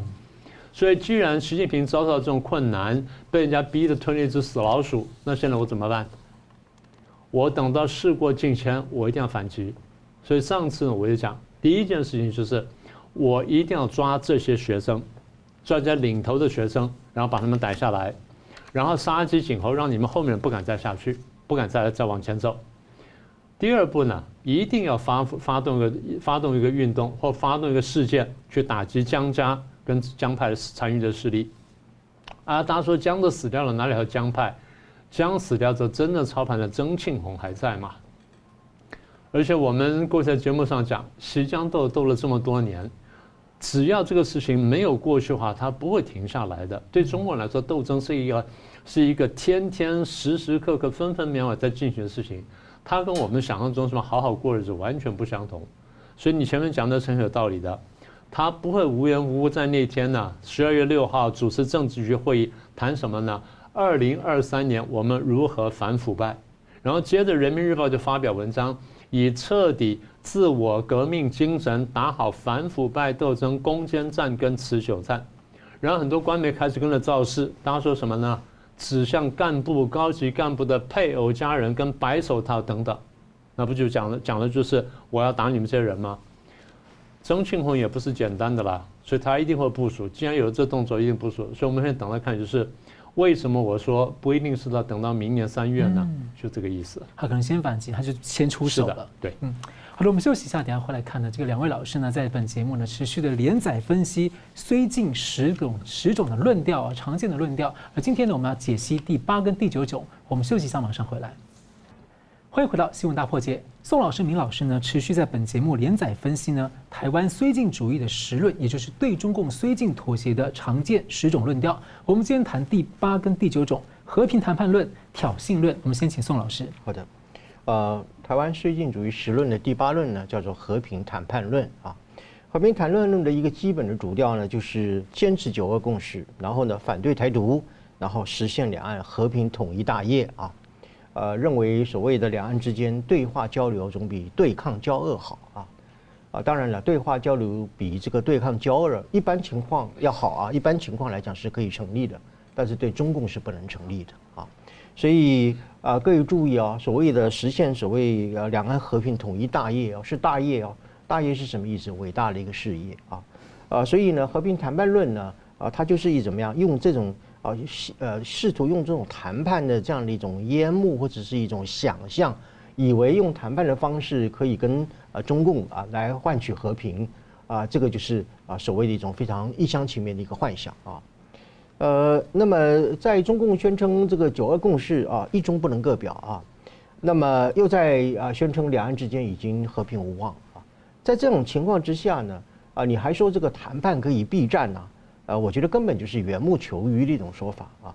所以，既然习近平遭到这种困难，被人家逼得吞了一只死老鼠，那现在我怎么办？我等到事过境迁，我一定要反击。所以上次呢，我就讲，第一件事情就是，我一定要抓这些学生，抓这些领头的学生，然后把他们逮下来，然后杀鸡儆猴，让你们后面不敢再下去，不敢再再往前走。第二步呢，一定要发发动一个发动一个运动或发动一个事件，去打击江家跟江派的残余的势力。啊，大家说江都死掉了，哪里还有江派？江死掉之后，真的操盘的曾庆红还在吗？而且我们过去在节目上讲，习江斗斗了这么多年，只要这个事情没有过去的话，它不会停下来的。对中国来说，斗争是一个是一个天天时时刻刻分分秒秒在进行的事情，它跟我们想象中什么好好过日子完全不相同。所以你前面讲的是很有道理的，他不会无缘无故在那天呢，十二月六号主持政治局会议谈什么呢？二零二三年我们如何反腐败？然后接着《人民日报》就发表文章，以彻底自我革命精神打好反腐败斗争攻坚战跟持久战。然后很多官媒开始跟着造势，大家说什么呢？指向干部、高级干部的配偶、家人跟白手套等等，那不就讲了讲的就是我要打你们这些人吗？曾庆红也不是简单的啦，所以他一定会部署。既然有这动作，一定部署。所以我们现在等来看就是。为什么我说不一定是要等到明年三月呢？就这个意思。他可能先反击，他就先出手了。对，嗯，好的，我们休息一下，等下回来看呢。这个两位老师呢，在本节目呢持续的连载分析虽近十种十种的论调啊，常见的论调。而今天呢，我们要解析第八跟第九种。我们休息一下，马上回来。欢迎回到新闻大破解。宋老师、明老师呢，持续在本节目连载分析呢，台湾绥靖主义的十论，也就是对中共绥靖妥协的常见十种论调。我们今天谈第八跟第九种和平谈判论、挑衅论。我们先请宋老师。好的，呃，台湾绥靖主义十论的第八论呢，叫做和平谈判论啊。和平谈判论的一个基本的主调呢，就是坚持九二共识，然后呢，反对台独，然后实现两岸和平统一大业啊。呃，认为所谓的两岸之间对话交流总比对抗交恶好啊，啊，当然了，对话交流比这个对抗交恶一般情况要好啊，一般情况来讲是可以成立的，但是对中共是不能成立的啊，所以啊，各位注意啊，所谓的实现所谓呃两岸和平统一大业啊，是大业啊，大业是什么意思？伟大的一个事业啊，啊，所以呢，和平谈判论呢，啊，它就是以怎么样用这种。啊，呃，试图用这种谈判的这样的一种烟幕或者是一种想象，以为用谈判的方式可以跟呃中共啊来换取和平啊，这个就是啊所谓的一种非常一厢情愿的一个幻想啊。呃，那么在中共宣称这个九二共识啊一中不能各表啊，那么又在啊宣称两岸之间已经和平无望啊，在这种情况之下呢啊，你还说这个谈判可以避战呢？呃，我觉得根本就是缘木求鱼的一种说法啊，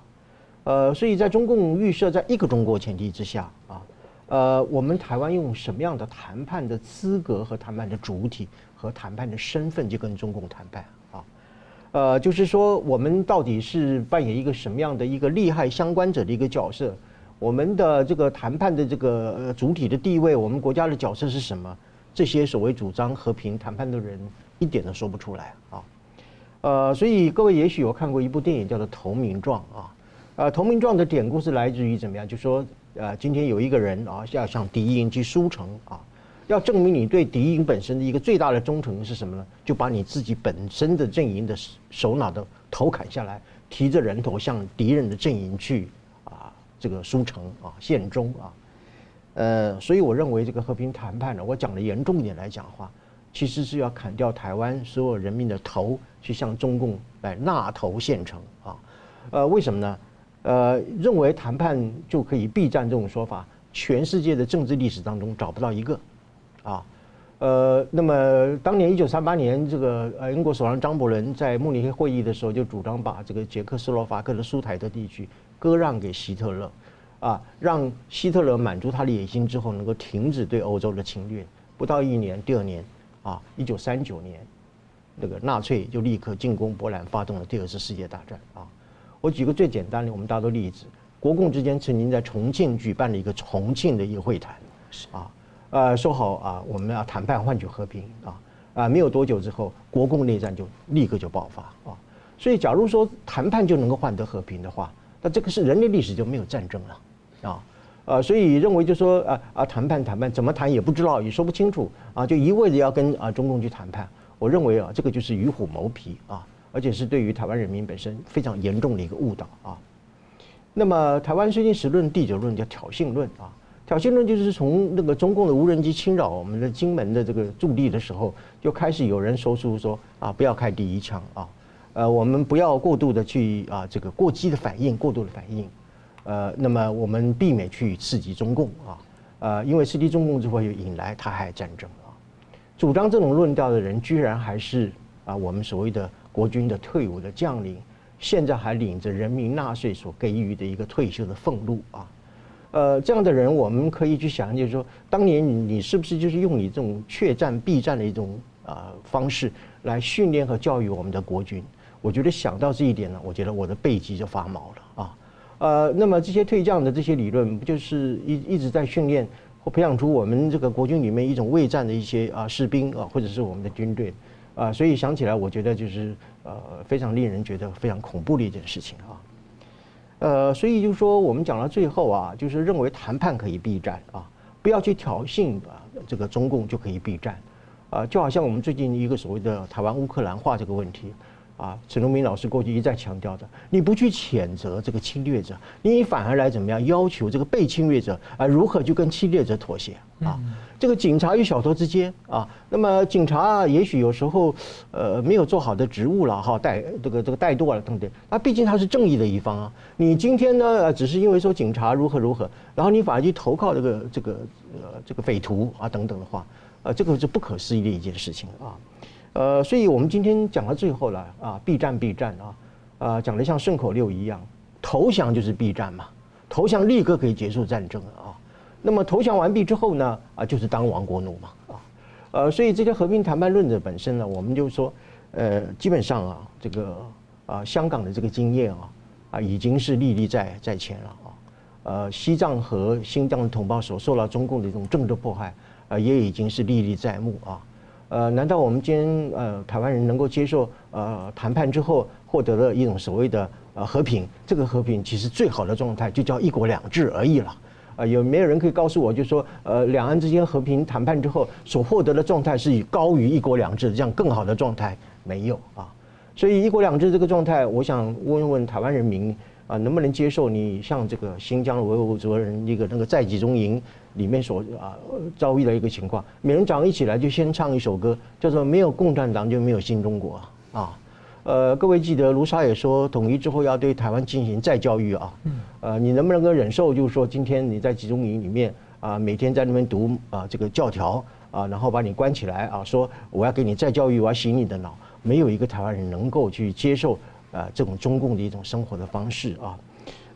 呃，所以在中共预设在一个中国前提之下啊，呃，我们台湾用什么样的谈判的资格和谈判的主体和谈判的身份去跟中共谈判啊？呃，就是说我们到底是扮演一个什么样的一个利害相关者的一个角色？我们的这个谈判的这个主体的地位，我们国家的角色是什么？这些所谓主张和平谈判的人一点都说不出来啊。呃，所以各位也许有看过一部电影叫做《投名状》啊，呃，《投名状》的典故是来自于怎么样？就说呃，今天有一个人啊，要向敌营去书城啊，要证明你对敌营本身的一个最大的忠诚是什么呢？就把你自己本身的阵营的首脑的头砍下来，提着人头向敌人的阵营去啊，这个书城啊，献忠啊。呃，所以我认为这个和平谈判呢，我讲的严重一点来讲的话。其实是要砍掉台湾所有人民的头，去向中共来纳头献诚啊！呃，为什么呢？呃，认为谈判就可以避战这种说法，全世界的政治历史当中找不到一个啊。呃，那么当年一九三八年，这个呃英国首相张伯伦在慕尼黑会议的时候，就主张把这个捷克斯洛伐克的苏台德地区割让给希特勒，啊，让希特勒满足他的野心之后，能够停止对欧洲的侵略。不到一年，第二年，啊，一九三九年，那个纳粹就立刻进攻波兰，发动了第二次世界大战。啊，我举个最简单的，我们大多例子，国共之间曾经在重庆举办了一个重庆的一个会谈，是啊。呃，说好啊，我们要谈判换取和平啊，啊，没有多久之后，国共内战就立刻就爆发啊。所以，假如说谈判就能够换得和平的话，那这个是人类历史就没有战争了啊。呃，所以认为就说啊啊，谈判谈判怎么谈也不知道，也说不清楚啊，就一味的要跟啊中共去谈判，我认为啊，这个就是与虎谋皮啊，而且是对于台湾人民本身非常严重的一个误导啊。那么，台湾最近时论第九论叫挑衅论啊。挑衅论就是从那个中共的无人机侵扰我们的金门的这个驻地的时候，就开始有人说出说啊，不要开第一枪啊，呃，我们不要过度的去啊这个过激的反应，过度的反应，呃，那么我们避免去刺激中共啊，呃，因为刺激中共之后又引来台海战争啊。主张这种论调的人，居然还是啊我们所谓的国军的退伍的将领，现在还领着人民纳税所给予的一个退休的俸禄啊。呃，这样的人，我们可以去想，就是说，当年你你是不是就是用你这种怯战避战的一种啊、呃、方式来训练和教育我们的国军？我觉得想到这一点呢，我觉得我的背脊就发毛了啊。呃，那么这些退将的这些理论，不就是一一直在训练或培养出我们这个国军里面一种畏战的一些啊士兵啊，或者是我们的军队啊？所以想起来，我觉得就是呃非常令人觉得非常恐怖的一件事情啊。呃，所以就是说，我们讲到最后啊，就是认为谈判可以避战啊，不要去挑衅啊，这个中共就可以避战，啊，就好像我们最近一个所谓的台湾乌克兰化这个问题。啊，陈荣明老师过去一再强调的，你不去谴责这个侵略者，你反而来怎么样要求这个被侵略者啊如何去跟侵略者妥协啊？这个警察与小偷之间啊，那么警察也许有时候呃没有做好的职务了哈，带这个这个怠惰了等等，那毕竟他是正义的一方啊。你今天呢，只是因为说警察如何如何，然后你反而去投靠这个这个呃这个匪徒啊等等的话，呃，这个是不可思议的一件事情啊。呃，所以我们今天讲到最后了啊，避战避战啊，啊，讲的像顺口溜一样，投降就是避战嘛，投降立刻可以结束战争啊。那么投降完毕之后呢，啊，就是当亡国奴嘛啊。呃，所以这些和平谈判论者本身呢，我们就说，呃，基本上啊，这个啊，香港的这个经验啊，啊，已经是历历在在前了啊。呃，西藏和新疆的同胞所受到中共的这种政治迫害啊，也已经是历历在目啊。呃，难道我们今天呃台湾人能够接受呃谈判之后获得了一种所谓的呃和平？这个和平其实最好的状态就叫一国两制而已了。啊，有没有人可以告诉我，就是说呃两岸之间和平谈判之后所获得的状态是以高于一国两制这样更好的状态？没有啊。所以一国两制这个状态，我想问问台湾人民啊，能不能接受你像这个新疆维吾尔族人一个那个在集中营？里面所啊遭遇的一个情况，每人早上一起来就先唱一首歌，叫做“没有共产党就没有新中国”啊。呃，各位记得卢沙也说，统一之后要对台湾进行再教育啊。呃，你能不能够忍受，就是说今天你在集中营里面啊，每天在那边读啊这个教条啊，然后把你关起来啊，说我要给你再教育，我要洗你的脑。没有一个台湾人能够去接受啊这种中共的一种生活的方式啊。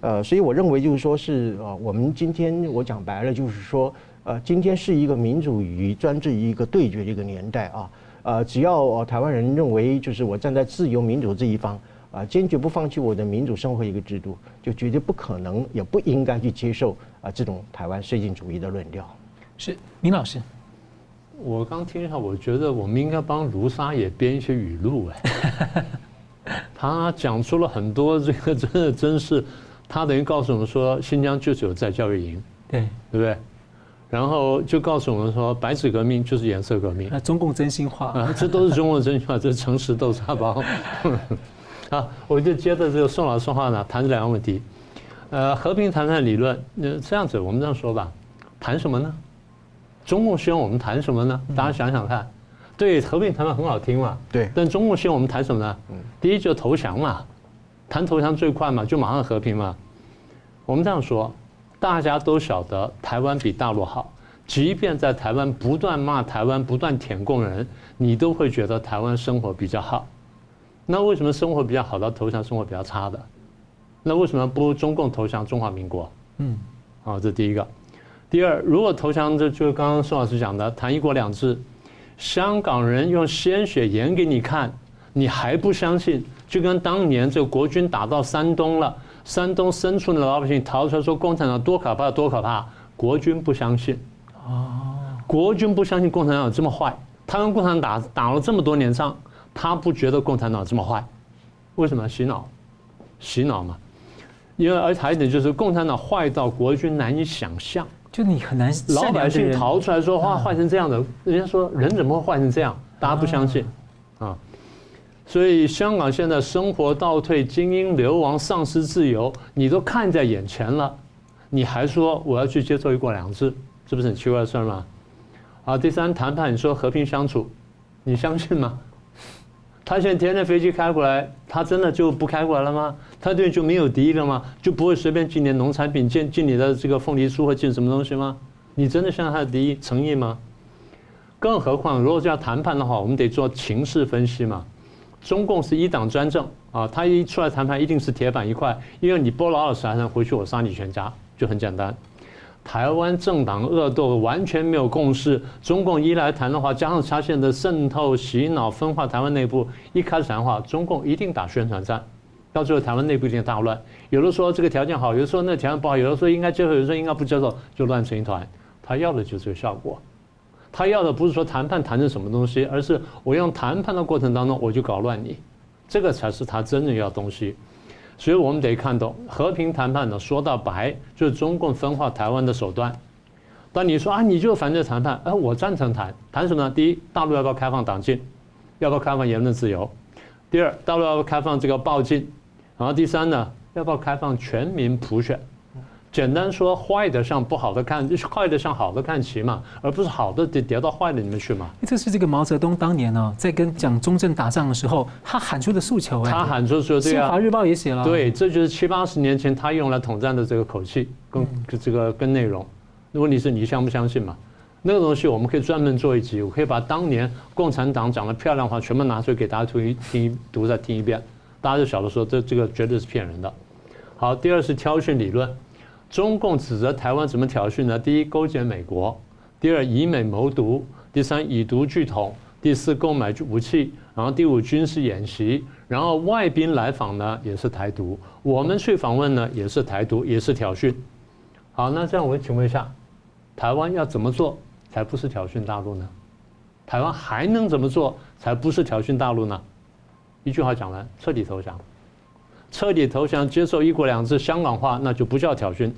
呃，所以我认为就是说是呃，我们今天我讲白了就是说，呃，今天是一个民主与专制一个对决的一个年代啊，呃，只要台湾人认为就是我站在自由民主这一方啊，坚决不放弃我的民主生活一个制度，就绝对不可能也不应该去接受啊这种台湾绥靖主义的论调。是，明老师，我刚听一下，我觉得我们应该帮卢沙也编一些语录哎，他讲出了很多这个真的真是。他等于告诉我们说，新疆就是有在教育营，对对不对？然后就告诉我们说，白纸革命就是颜色革命。那中共真心话啊，这都是中共真心话，这是诚实豆沙包。好，我就接着这个宋老师说话呢，谈这两个问题。呃，和平谈判理论，那这样子我们这样说吧，谈什么呢？中共希望我们谈什么呢？大家想想看，对，和平谈判很好听嘛，对。但中共希望我们谈什么呢？第一就投降嘛。谈投降最快嘛，就马上和平嘛。我们这样说，大家都晓得台湾比大陆好，即便在台湾不断骂台湾、不断舔共人，你都会觉得台湾生活比较好。那为什么生活比较好到投降生活比较差的？那为什么不中共投降中华民国？嗯，好，这第一个。第二，如果投降，这就是刚刚宋老师讲的，谈一国两制，香港人用鲜血演给你看，你还不相信？就跟当年这个国军打到山东了，山东深处的老百姓逃出来说共产党多可怕，多可怕，国军不相信。啊，国军不相信共产党有这么坏，他跟共产党打打了这么多年仗，他不觉得共产党这么坏，为什么？洗脑，洗脑嘛。因为而且还有一点就是，共产党坏到国军难以想象，就你很难。老百姓逃出来说话坏成这样的，人家说人怎么会坏成这样？大家不相信，啊，所以香港现在生活倒退，精英流亡，丧失自由，你都看在眼前了，你还说我要去接受一国两制，这不是很奇怪的事儿吗？啊，第三谈判，你说和平相处，你相信吗？他现在天天飞机开过来，他真的就不开过来了吗？他对就没有敌意了吗？就不会随便进点农产品，进进你的这个凤梨酥或进什么东西吗？你真的相信他的敌意诚意吗？更何况，如果是要谈判的话，我们得做情势分析嘛。中共是一党专政啊，他一出来谈判一定是铁板一块，因为你不老老实实回去，我杀你全家，就很简单。台湾政党恶斗，完全没有共识。中共一来谈的话，加上他现在的渗透、洗脑、分化台湾内部，一开始谈话，中共一定打宣传战，到最后台湾内部一定大乱。有的说这个条件好，有的说那条件不好，有的说应该接受，有的说应该不接受，就乱成一团。他要的就是这个效果，他要的不是说谈判谈成什么东西，而是我用谈判的过程当中我就搞乱你，这个才是他真正要东西。所以我们得看懂和平谈判呢，说到白就是中共分化台湾的手段。当你说啊，你就反对谈判，哎，我赞成谈，谈什么呢？第一，大陆要不要开放党禁？要不要开放言论自由？第二，大陆要不要开放这个报禁？然后第三呢，要不要开放全民普选？简单说，坏的向不好的看，就是坏的向好的看齐嘛，而不是好的得跌到坏的里面去嘛。这是这个毛泽东当年呢，在跟蒋中正打仗的时候，他喊出的诉求。他喊出说，对啊，新华日报也写了。对，这就是七八十年前他用来统战的这个口气跟这个跟内容。问题是你相不相信嘛？那个东西我们可以专门做一集，我可以把当年共产党讲的漂亮话全部拿出来给大家听一听，读再听一遍，大家就晓得说这这个绝对是骗人的。好，第二是挑选理论。中共指责台湾怎么挑衅呢？第一，勾结美国；第二，以美谋独；第三，以独拒统；第四，购买武器；然后第五，军事演习；然后外宾来访呢，也是台独；我们去访问呢，也是台独，也是挑衅。好，那这样我请问一下，台湾要怎么做才不是挑衅大陆呢？台湾还能怎么做才不是挑衅大陆呢？一句话讲完，彻底投降。彻底投降，接受一国两制香港化，那就不叫挑衅，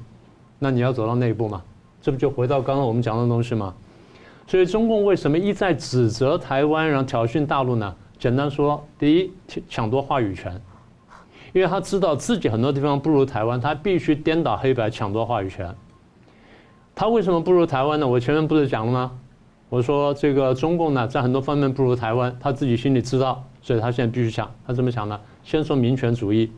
那你要走到那一步嘛？这不就回到刚刚我们讲的东西吗？所以中共为什么一再指责台湾，然后挑衅大陆呢？简单说，第一，抢夺话语权，因为他知道自己很多地方不如台湾，他必须颠倒黑白，抢夺话语权。他为什么不如台湾呢？我前面不是讲了吗？我说这个中共呢，在很多方面不如台湾，他自己心里知道，所以他现在必须抢。他怎么抢呢？先说民权主义。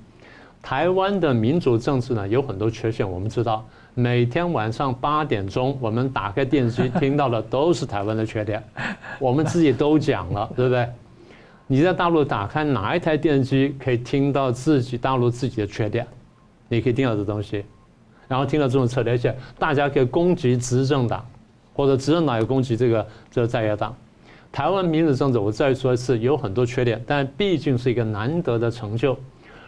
台湾的民主政治呢，有很多缺陷，我们知道。每天晚上八点钟，我们打开电视机听到的都是台湾的缺点，我们自己都讲了，对不对？你在大陆打开哪一台电视机可以听到自己大陆自己的缺点？你可以听到这东西，然后听到这种策略，而且大家可以攻击执政党，或者执政党也攻击这个这个在野党。台湾民主政治，我再说一次，有很多缺点，但毕竟是一个难得的成就。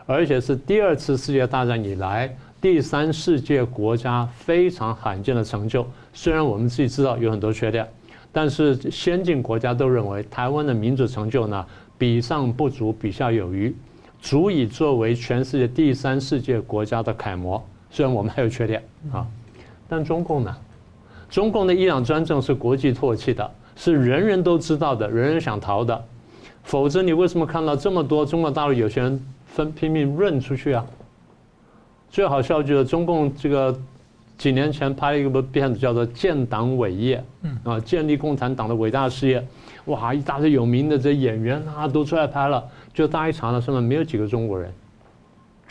而且是第二次世界大战以来第三世界国家非常罕见的成就。虽然我们自己知道有很多缺点，但是先进国家都认为台湾的民主成就呢，比上不足，比下有余，足以作为全世界第三世界国家的楷模。虽然我们还有缺点啊，但中共呢？中共的一党专政是国际唾弃的，是人人都知道的，人人想逃的。否则你为什么看到这么多中国大陆有些人？分拼命润出去啊！最好笑就是中共这个几年前拍了一个片子，叫做《建党伟业》，啊，建立共产党的伟大事业。哇，一大堆有名的这演员啊都出来拍了，就大家一查呢，上面没有几个中国人，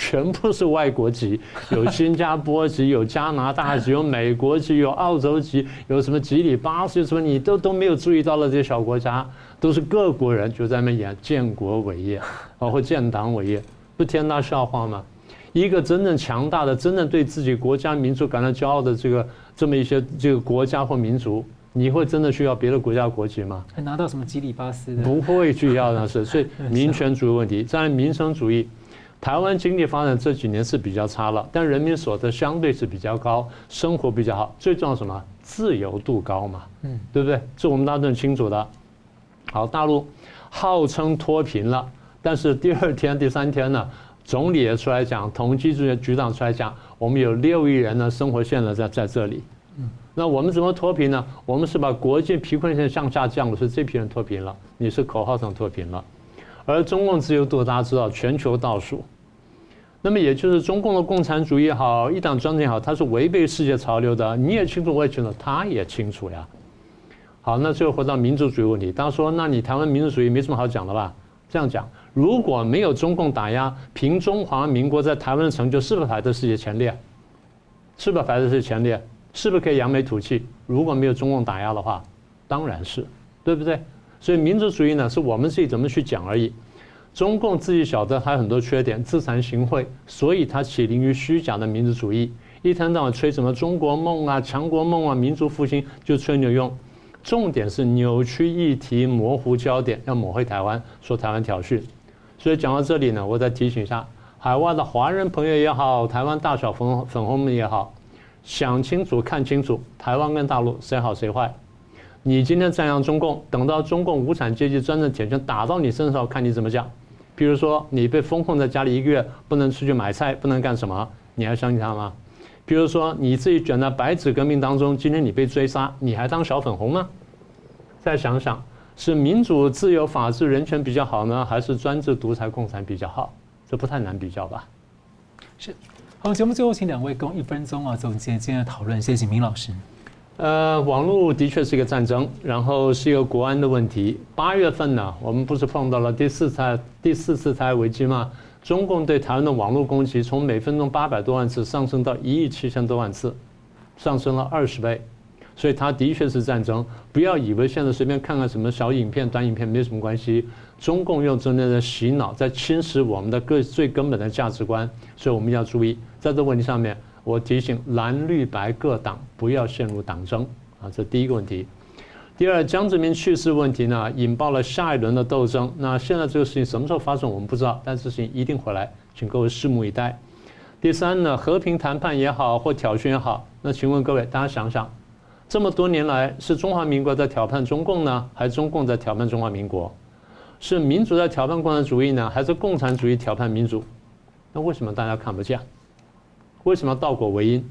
全部是外国籍，有新加坡籍，有加拿大籍，有美国籍，有澳洲籍，有什么吉里巴斯，什么你都都没有注意到了这些小国家，都是各国人就在那演建国伟业，包括建党伟业，不天大笑话吗？一个真正强大的、真正对自己国家民族感到骄傲的这个这么一些这个国家或民族，你会真的需要别的国家国籍吗？还拿到什么吉里巴斯的？不会去要那是，所以民权主义问题，在民生主义，台湾经济发展这几年是比较差了，但人民所得相对是比较高，生活比较好，最重要什么？自由度高嘛，嗯，对不对？这我们大家都很清楚的。好，大陆号称脱贫了，但是第二天、第三天呢？总理也出来讲，统计局局长出来讲，我们有六亿人的生活线呢在在这里。嗯那我们怎么脱贫呢？我们是把国际贫困线向下降了，是这批人脱贫了。你是口号上脱贫了，而中共自由度大家知道全球倒数。那么也就是中共的共产主义也好，一党专政也好，它是违背世界潮流的。你也清楚，我也清楚，他也清楚呀。好，那最后回到民族主义问题，大家说，那你台湾民族主义没什么好讲的吧？这样讲。如果没有中共打压，凭中华民国在台湾的成就是不是排在世界前列？是不是排在世界前列？是不是可以扬眉吐气？如果没有中共打压的话，当然是，对不对？所以民族主义呢，是我们自己怎么去讲而已。中共自己晓得它有很多缺点，自惭形秽，所以它起灵于虚假的民族主义，一天到晚吹什么中国梦啊、强国梦啊、民族复兴，就吹牛用。重点是扭曲议题、模糊焦点，要抹黑台湾，说台湾挑衅。所以讲到这里呢，我再提醒一下海外的华人朋友也好，台湾大小粉粉红们也好，想清楚、看清楚，台湾跟大陆谁好谁坏。你今天赞扬中共，等到中共无产阶级专政铁拳打到你身上，看你怎么讲。比如说你被封控在家里一个月，不能出去买菜，不能干什么，你还相信他吗？比如说你自己卷在白纸革命当中，今天你被追杀，你还当小粉红吗？再想想。是民主、自由、法治、人权比较好呢，还是专制、独裁、共产比较好？这不太难比较吧？是。好，节目最后请两位共一分钟啊总结今天的讨论。谢谢明老师。呃，网络的确是一个战争，然后是一个国安的问题。八月份呢，我们不是碰到了第四次第四次台危机吗？中共对台湾的网络攻击从每分钟八百多万次上升到一亿七千多万次，上升了二十倍。所以它的确是战争，不要以为现在随便看看什么小影片、短影片没什么关系。中共用真正的洗脑，在侵蚀我们的个最根本的价值观，所以我们要注意，在这问题上面，我提醒蓝绿白各党不要陷入党争啊，这第一个问题。第二，江泽民去世问题呢，引爆了下一轮的斗争。那现在这个事情什么时候发生，我们不知道，但事情一定回来，请各位拭目以待。第三呢，和平谈判也好，或挑衅也好，那请问各位，大家想想。这么多年来，是中华民国在挑战中共呢，还是中共在挑战中华民国？是民主在挑战共产主义呢，还是共产主义挑战民主？那为什么大家看不见？为什么倒果为因？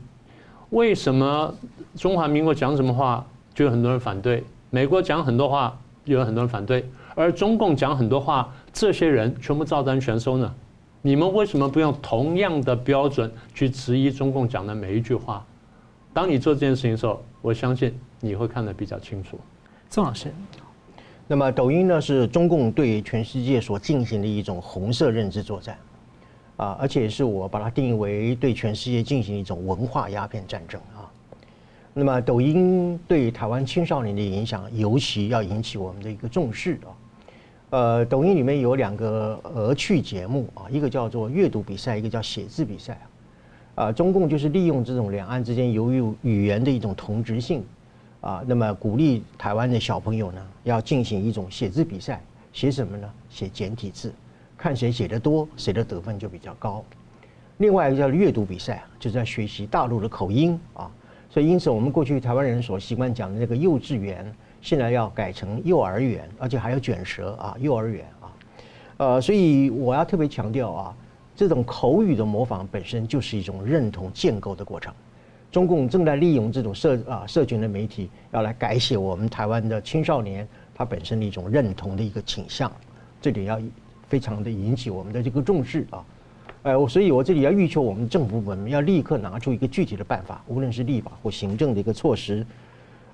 为什么中华民国讲什么话就有很多人反对？美国讲很多话就有很多人反对，而中共讲很多话，这些人全部照单全收呢？你们为什么不用同样的标准去质疑中共讲的每一句话？当你做这件事情的时候，我相信你会看得比较清楚。宋老师，那么抖音呢，是中共对全世界所进行的一种红色认知作战，啊，而且是我把它定义为对全世界进行一种文化鸦片战争啊。那么抖音对台湾青少年的影响，尤其要引起我们的一个重视啊。呃，抖音里面有两个儿趣节目啊，一个叫做阅读比赛，一个叫写字比赛。啊，中共就是利用这种两岸之间由于语言的一种同质性，啊，那么鼓励台湾的小朋友呢，要进行一种写字比赛，写什么呢？写简体字，看谁写的多，谁的得分就比较高。另外一个叫阅读比赛，就是在学习大陆的口音啊。所以因此，我们过去台湾人所习惯讲的那个幼稚园，现在要改成幼儿园，而且还要卷舌啊，幼儿园啊。呃，所以我要特别强调啊。这种口语的模仿本身就是一种认同建构的过程，中共正在利用这种社啊社群的媒体，要来改写我们台湾的青少年他本身的一种认同的一个倾向，这点要非常的引起我们的这个重视啊，呃，所以我这里要欲求我们政府部门要立刻拿出一个具体的办法，无论是立法或行政的一个措施，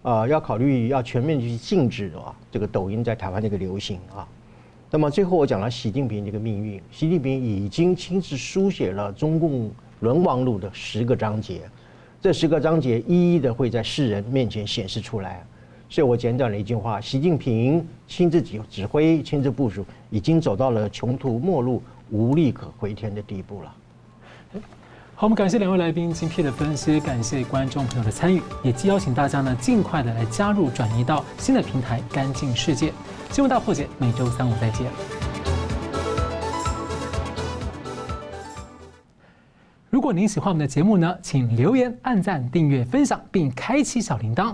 啊，要考虑要全面去禁止啊这个抖音在台湾的一个流行啊。那么最后我讲了习近平这个命运，习近平已经亲自书写了中共沦亡录的十个章节，这十个章节一一的会在世人面前显示出来。所以我简短了一句话：习近平亲自指指挥、亲自部署，已经走到了穷途末路、无力可回天的地步了。好，我们感谢两位来宾精辟的分析，感谢观众朋友的参与，也邀请大家呢尽快的来加入转移到新的平台“干净世界”。新闻大破解，每周三五再见。如果您喜欢我们的节目呢，请留言、按赞、订阅、分享，并开启小铃铛。